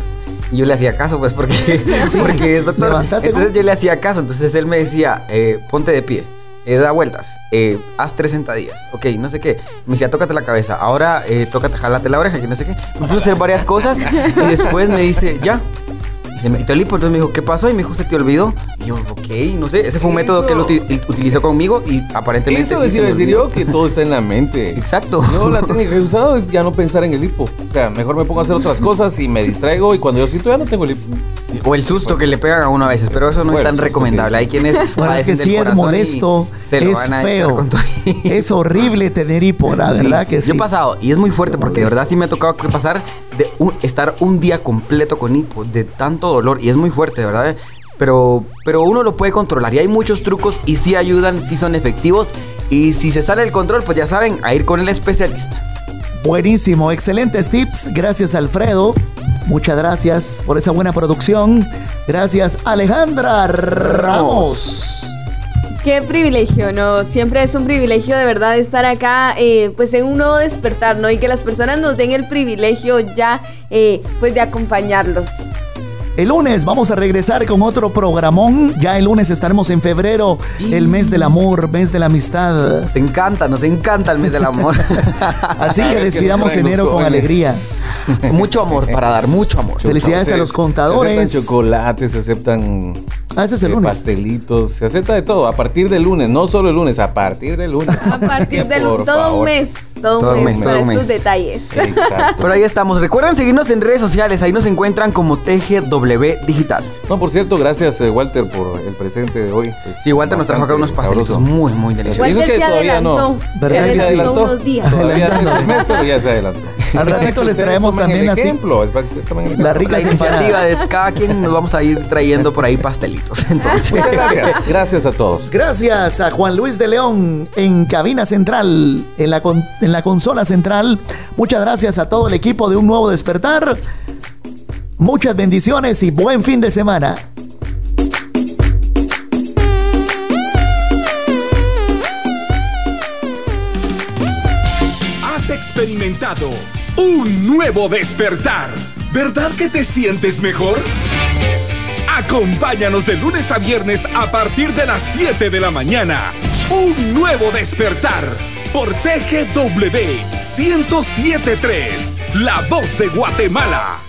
Y yo le hacía caso, pues, porque, [laughs] porque es doctor. Entonces yo le hacía caso. Entonces él me decía, eh, ponte de pie, eh, da vueltas, eh, haz tres sentadillas. Ok, no sé qué. Me decía, tócate la cabeza. Ahora, eh, tócate, jalate la oreja, que no sé qué. Me a hacer varias cosas y después me dice, ya. Y se me quitó el hipo, entonces me dijo, ¿qué pasó? Y me dijo, ¿se te olvidó? Y yo, ok, no sé. Ese fue un método que él uti- utilizó conmigo y aparentemente. Eso sí decir yo que todo está en la mente. [laughs] Exacto. Yo la técnica que he usado es ya no pensar en el hipo. O sea, mejor me pongo a hacer otras cosas y me distraigo y cuando yo siento ya no tengo el hipo. O el susto que le pegan a uno a veces, pero eso no Bueno, es tan recomendable. Hay quienes. [laughs] Bueno, es que sí es molesto, se lo es van a echar feo, es horrible [laughs] tener hipo, la Sí, verdad que sí. Yo he pasado, y es muy fuerte porque de verdad sí me ha tocado que pasar de un- estar un día completo con hipo, de tanto dolor, y es muy fuerte, de verdad. Pero, pero uno lo puede controlar y hay muchos trucos y sí ayudan, sí son efectivos. Y si se sale el control, pues ya saben, a ir con el especialista. Buenísimo, excelentes tips. Gracias Alfredo. Muchas gracias por esa buena producción. Gracias Alejandra Ramos. Qué privilegio, ¿no? Siempre es un privilegio de verdad estar acá, eh, pues en un nuevo despertar, ¿no? Y que las personas nos den el privilegio ya, eh, pues de acompañarlos. El lunes vamos a regresar con otro programón. Ya el lunes estaremos en febrero, el mes del amor, mes de la amistad. Nos encanta, nos encanta el mes del amor. [laughs] Así que [laughs] despidamos enero con alegría. mucho amor para dar, mucho amor. Felicidades a los contadores. Se aceptan chocolates, se aceptan Ah, ese es el eh, lunes. pastelitos, se acepta de todo. A partir del lunes, no solo el lunes, a partir del lunes. A partir del Por todo favor. un mes. Todo, Todo un mes, mes, para todo estos mes. detalles. Pero ahí estamos. Recuerden seguirnos en redes sociales. Ahí nos encuentran como TGW Digital. No, por cierto, gracias eh, Walter por el presente de hoy. Sí, Walter nos trajo acá unos pastelitos muy, muy deliciosos. Walter que se todavía no. adelantó. ¿Verdad? Se Se adelantó adelantó. unos días. Todavía no es el mes, pero ya se adelantó. Al ratito les traemos también el así ejemplo, es para que ustedes tomen el las ejemplo. La empanadas. de cada quien nos vamos a ir trayendo por ahí pastelitos. [laughs] Entonces, Muchas gracias. Gracias a todos. Gracias a Juan Luis de León en cabina central, en la, con- en la consola central. Muchas gracias a todo el equipo de Un Nuevo Despertar. Muchas bendiciones y buen fin de semana. Has experimentado un nuevo despertar. ¿Verdad que te sientes mejor? Acompáñanos de lunes a viernes a partir de las 7 de la mañana. Un nuevo despertar por TGW 1073, La Voz de Guatemala.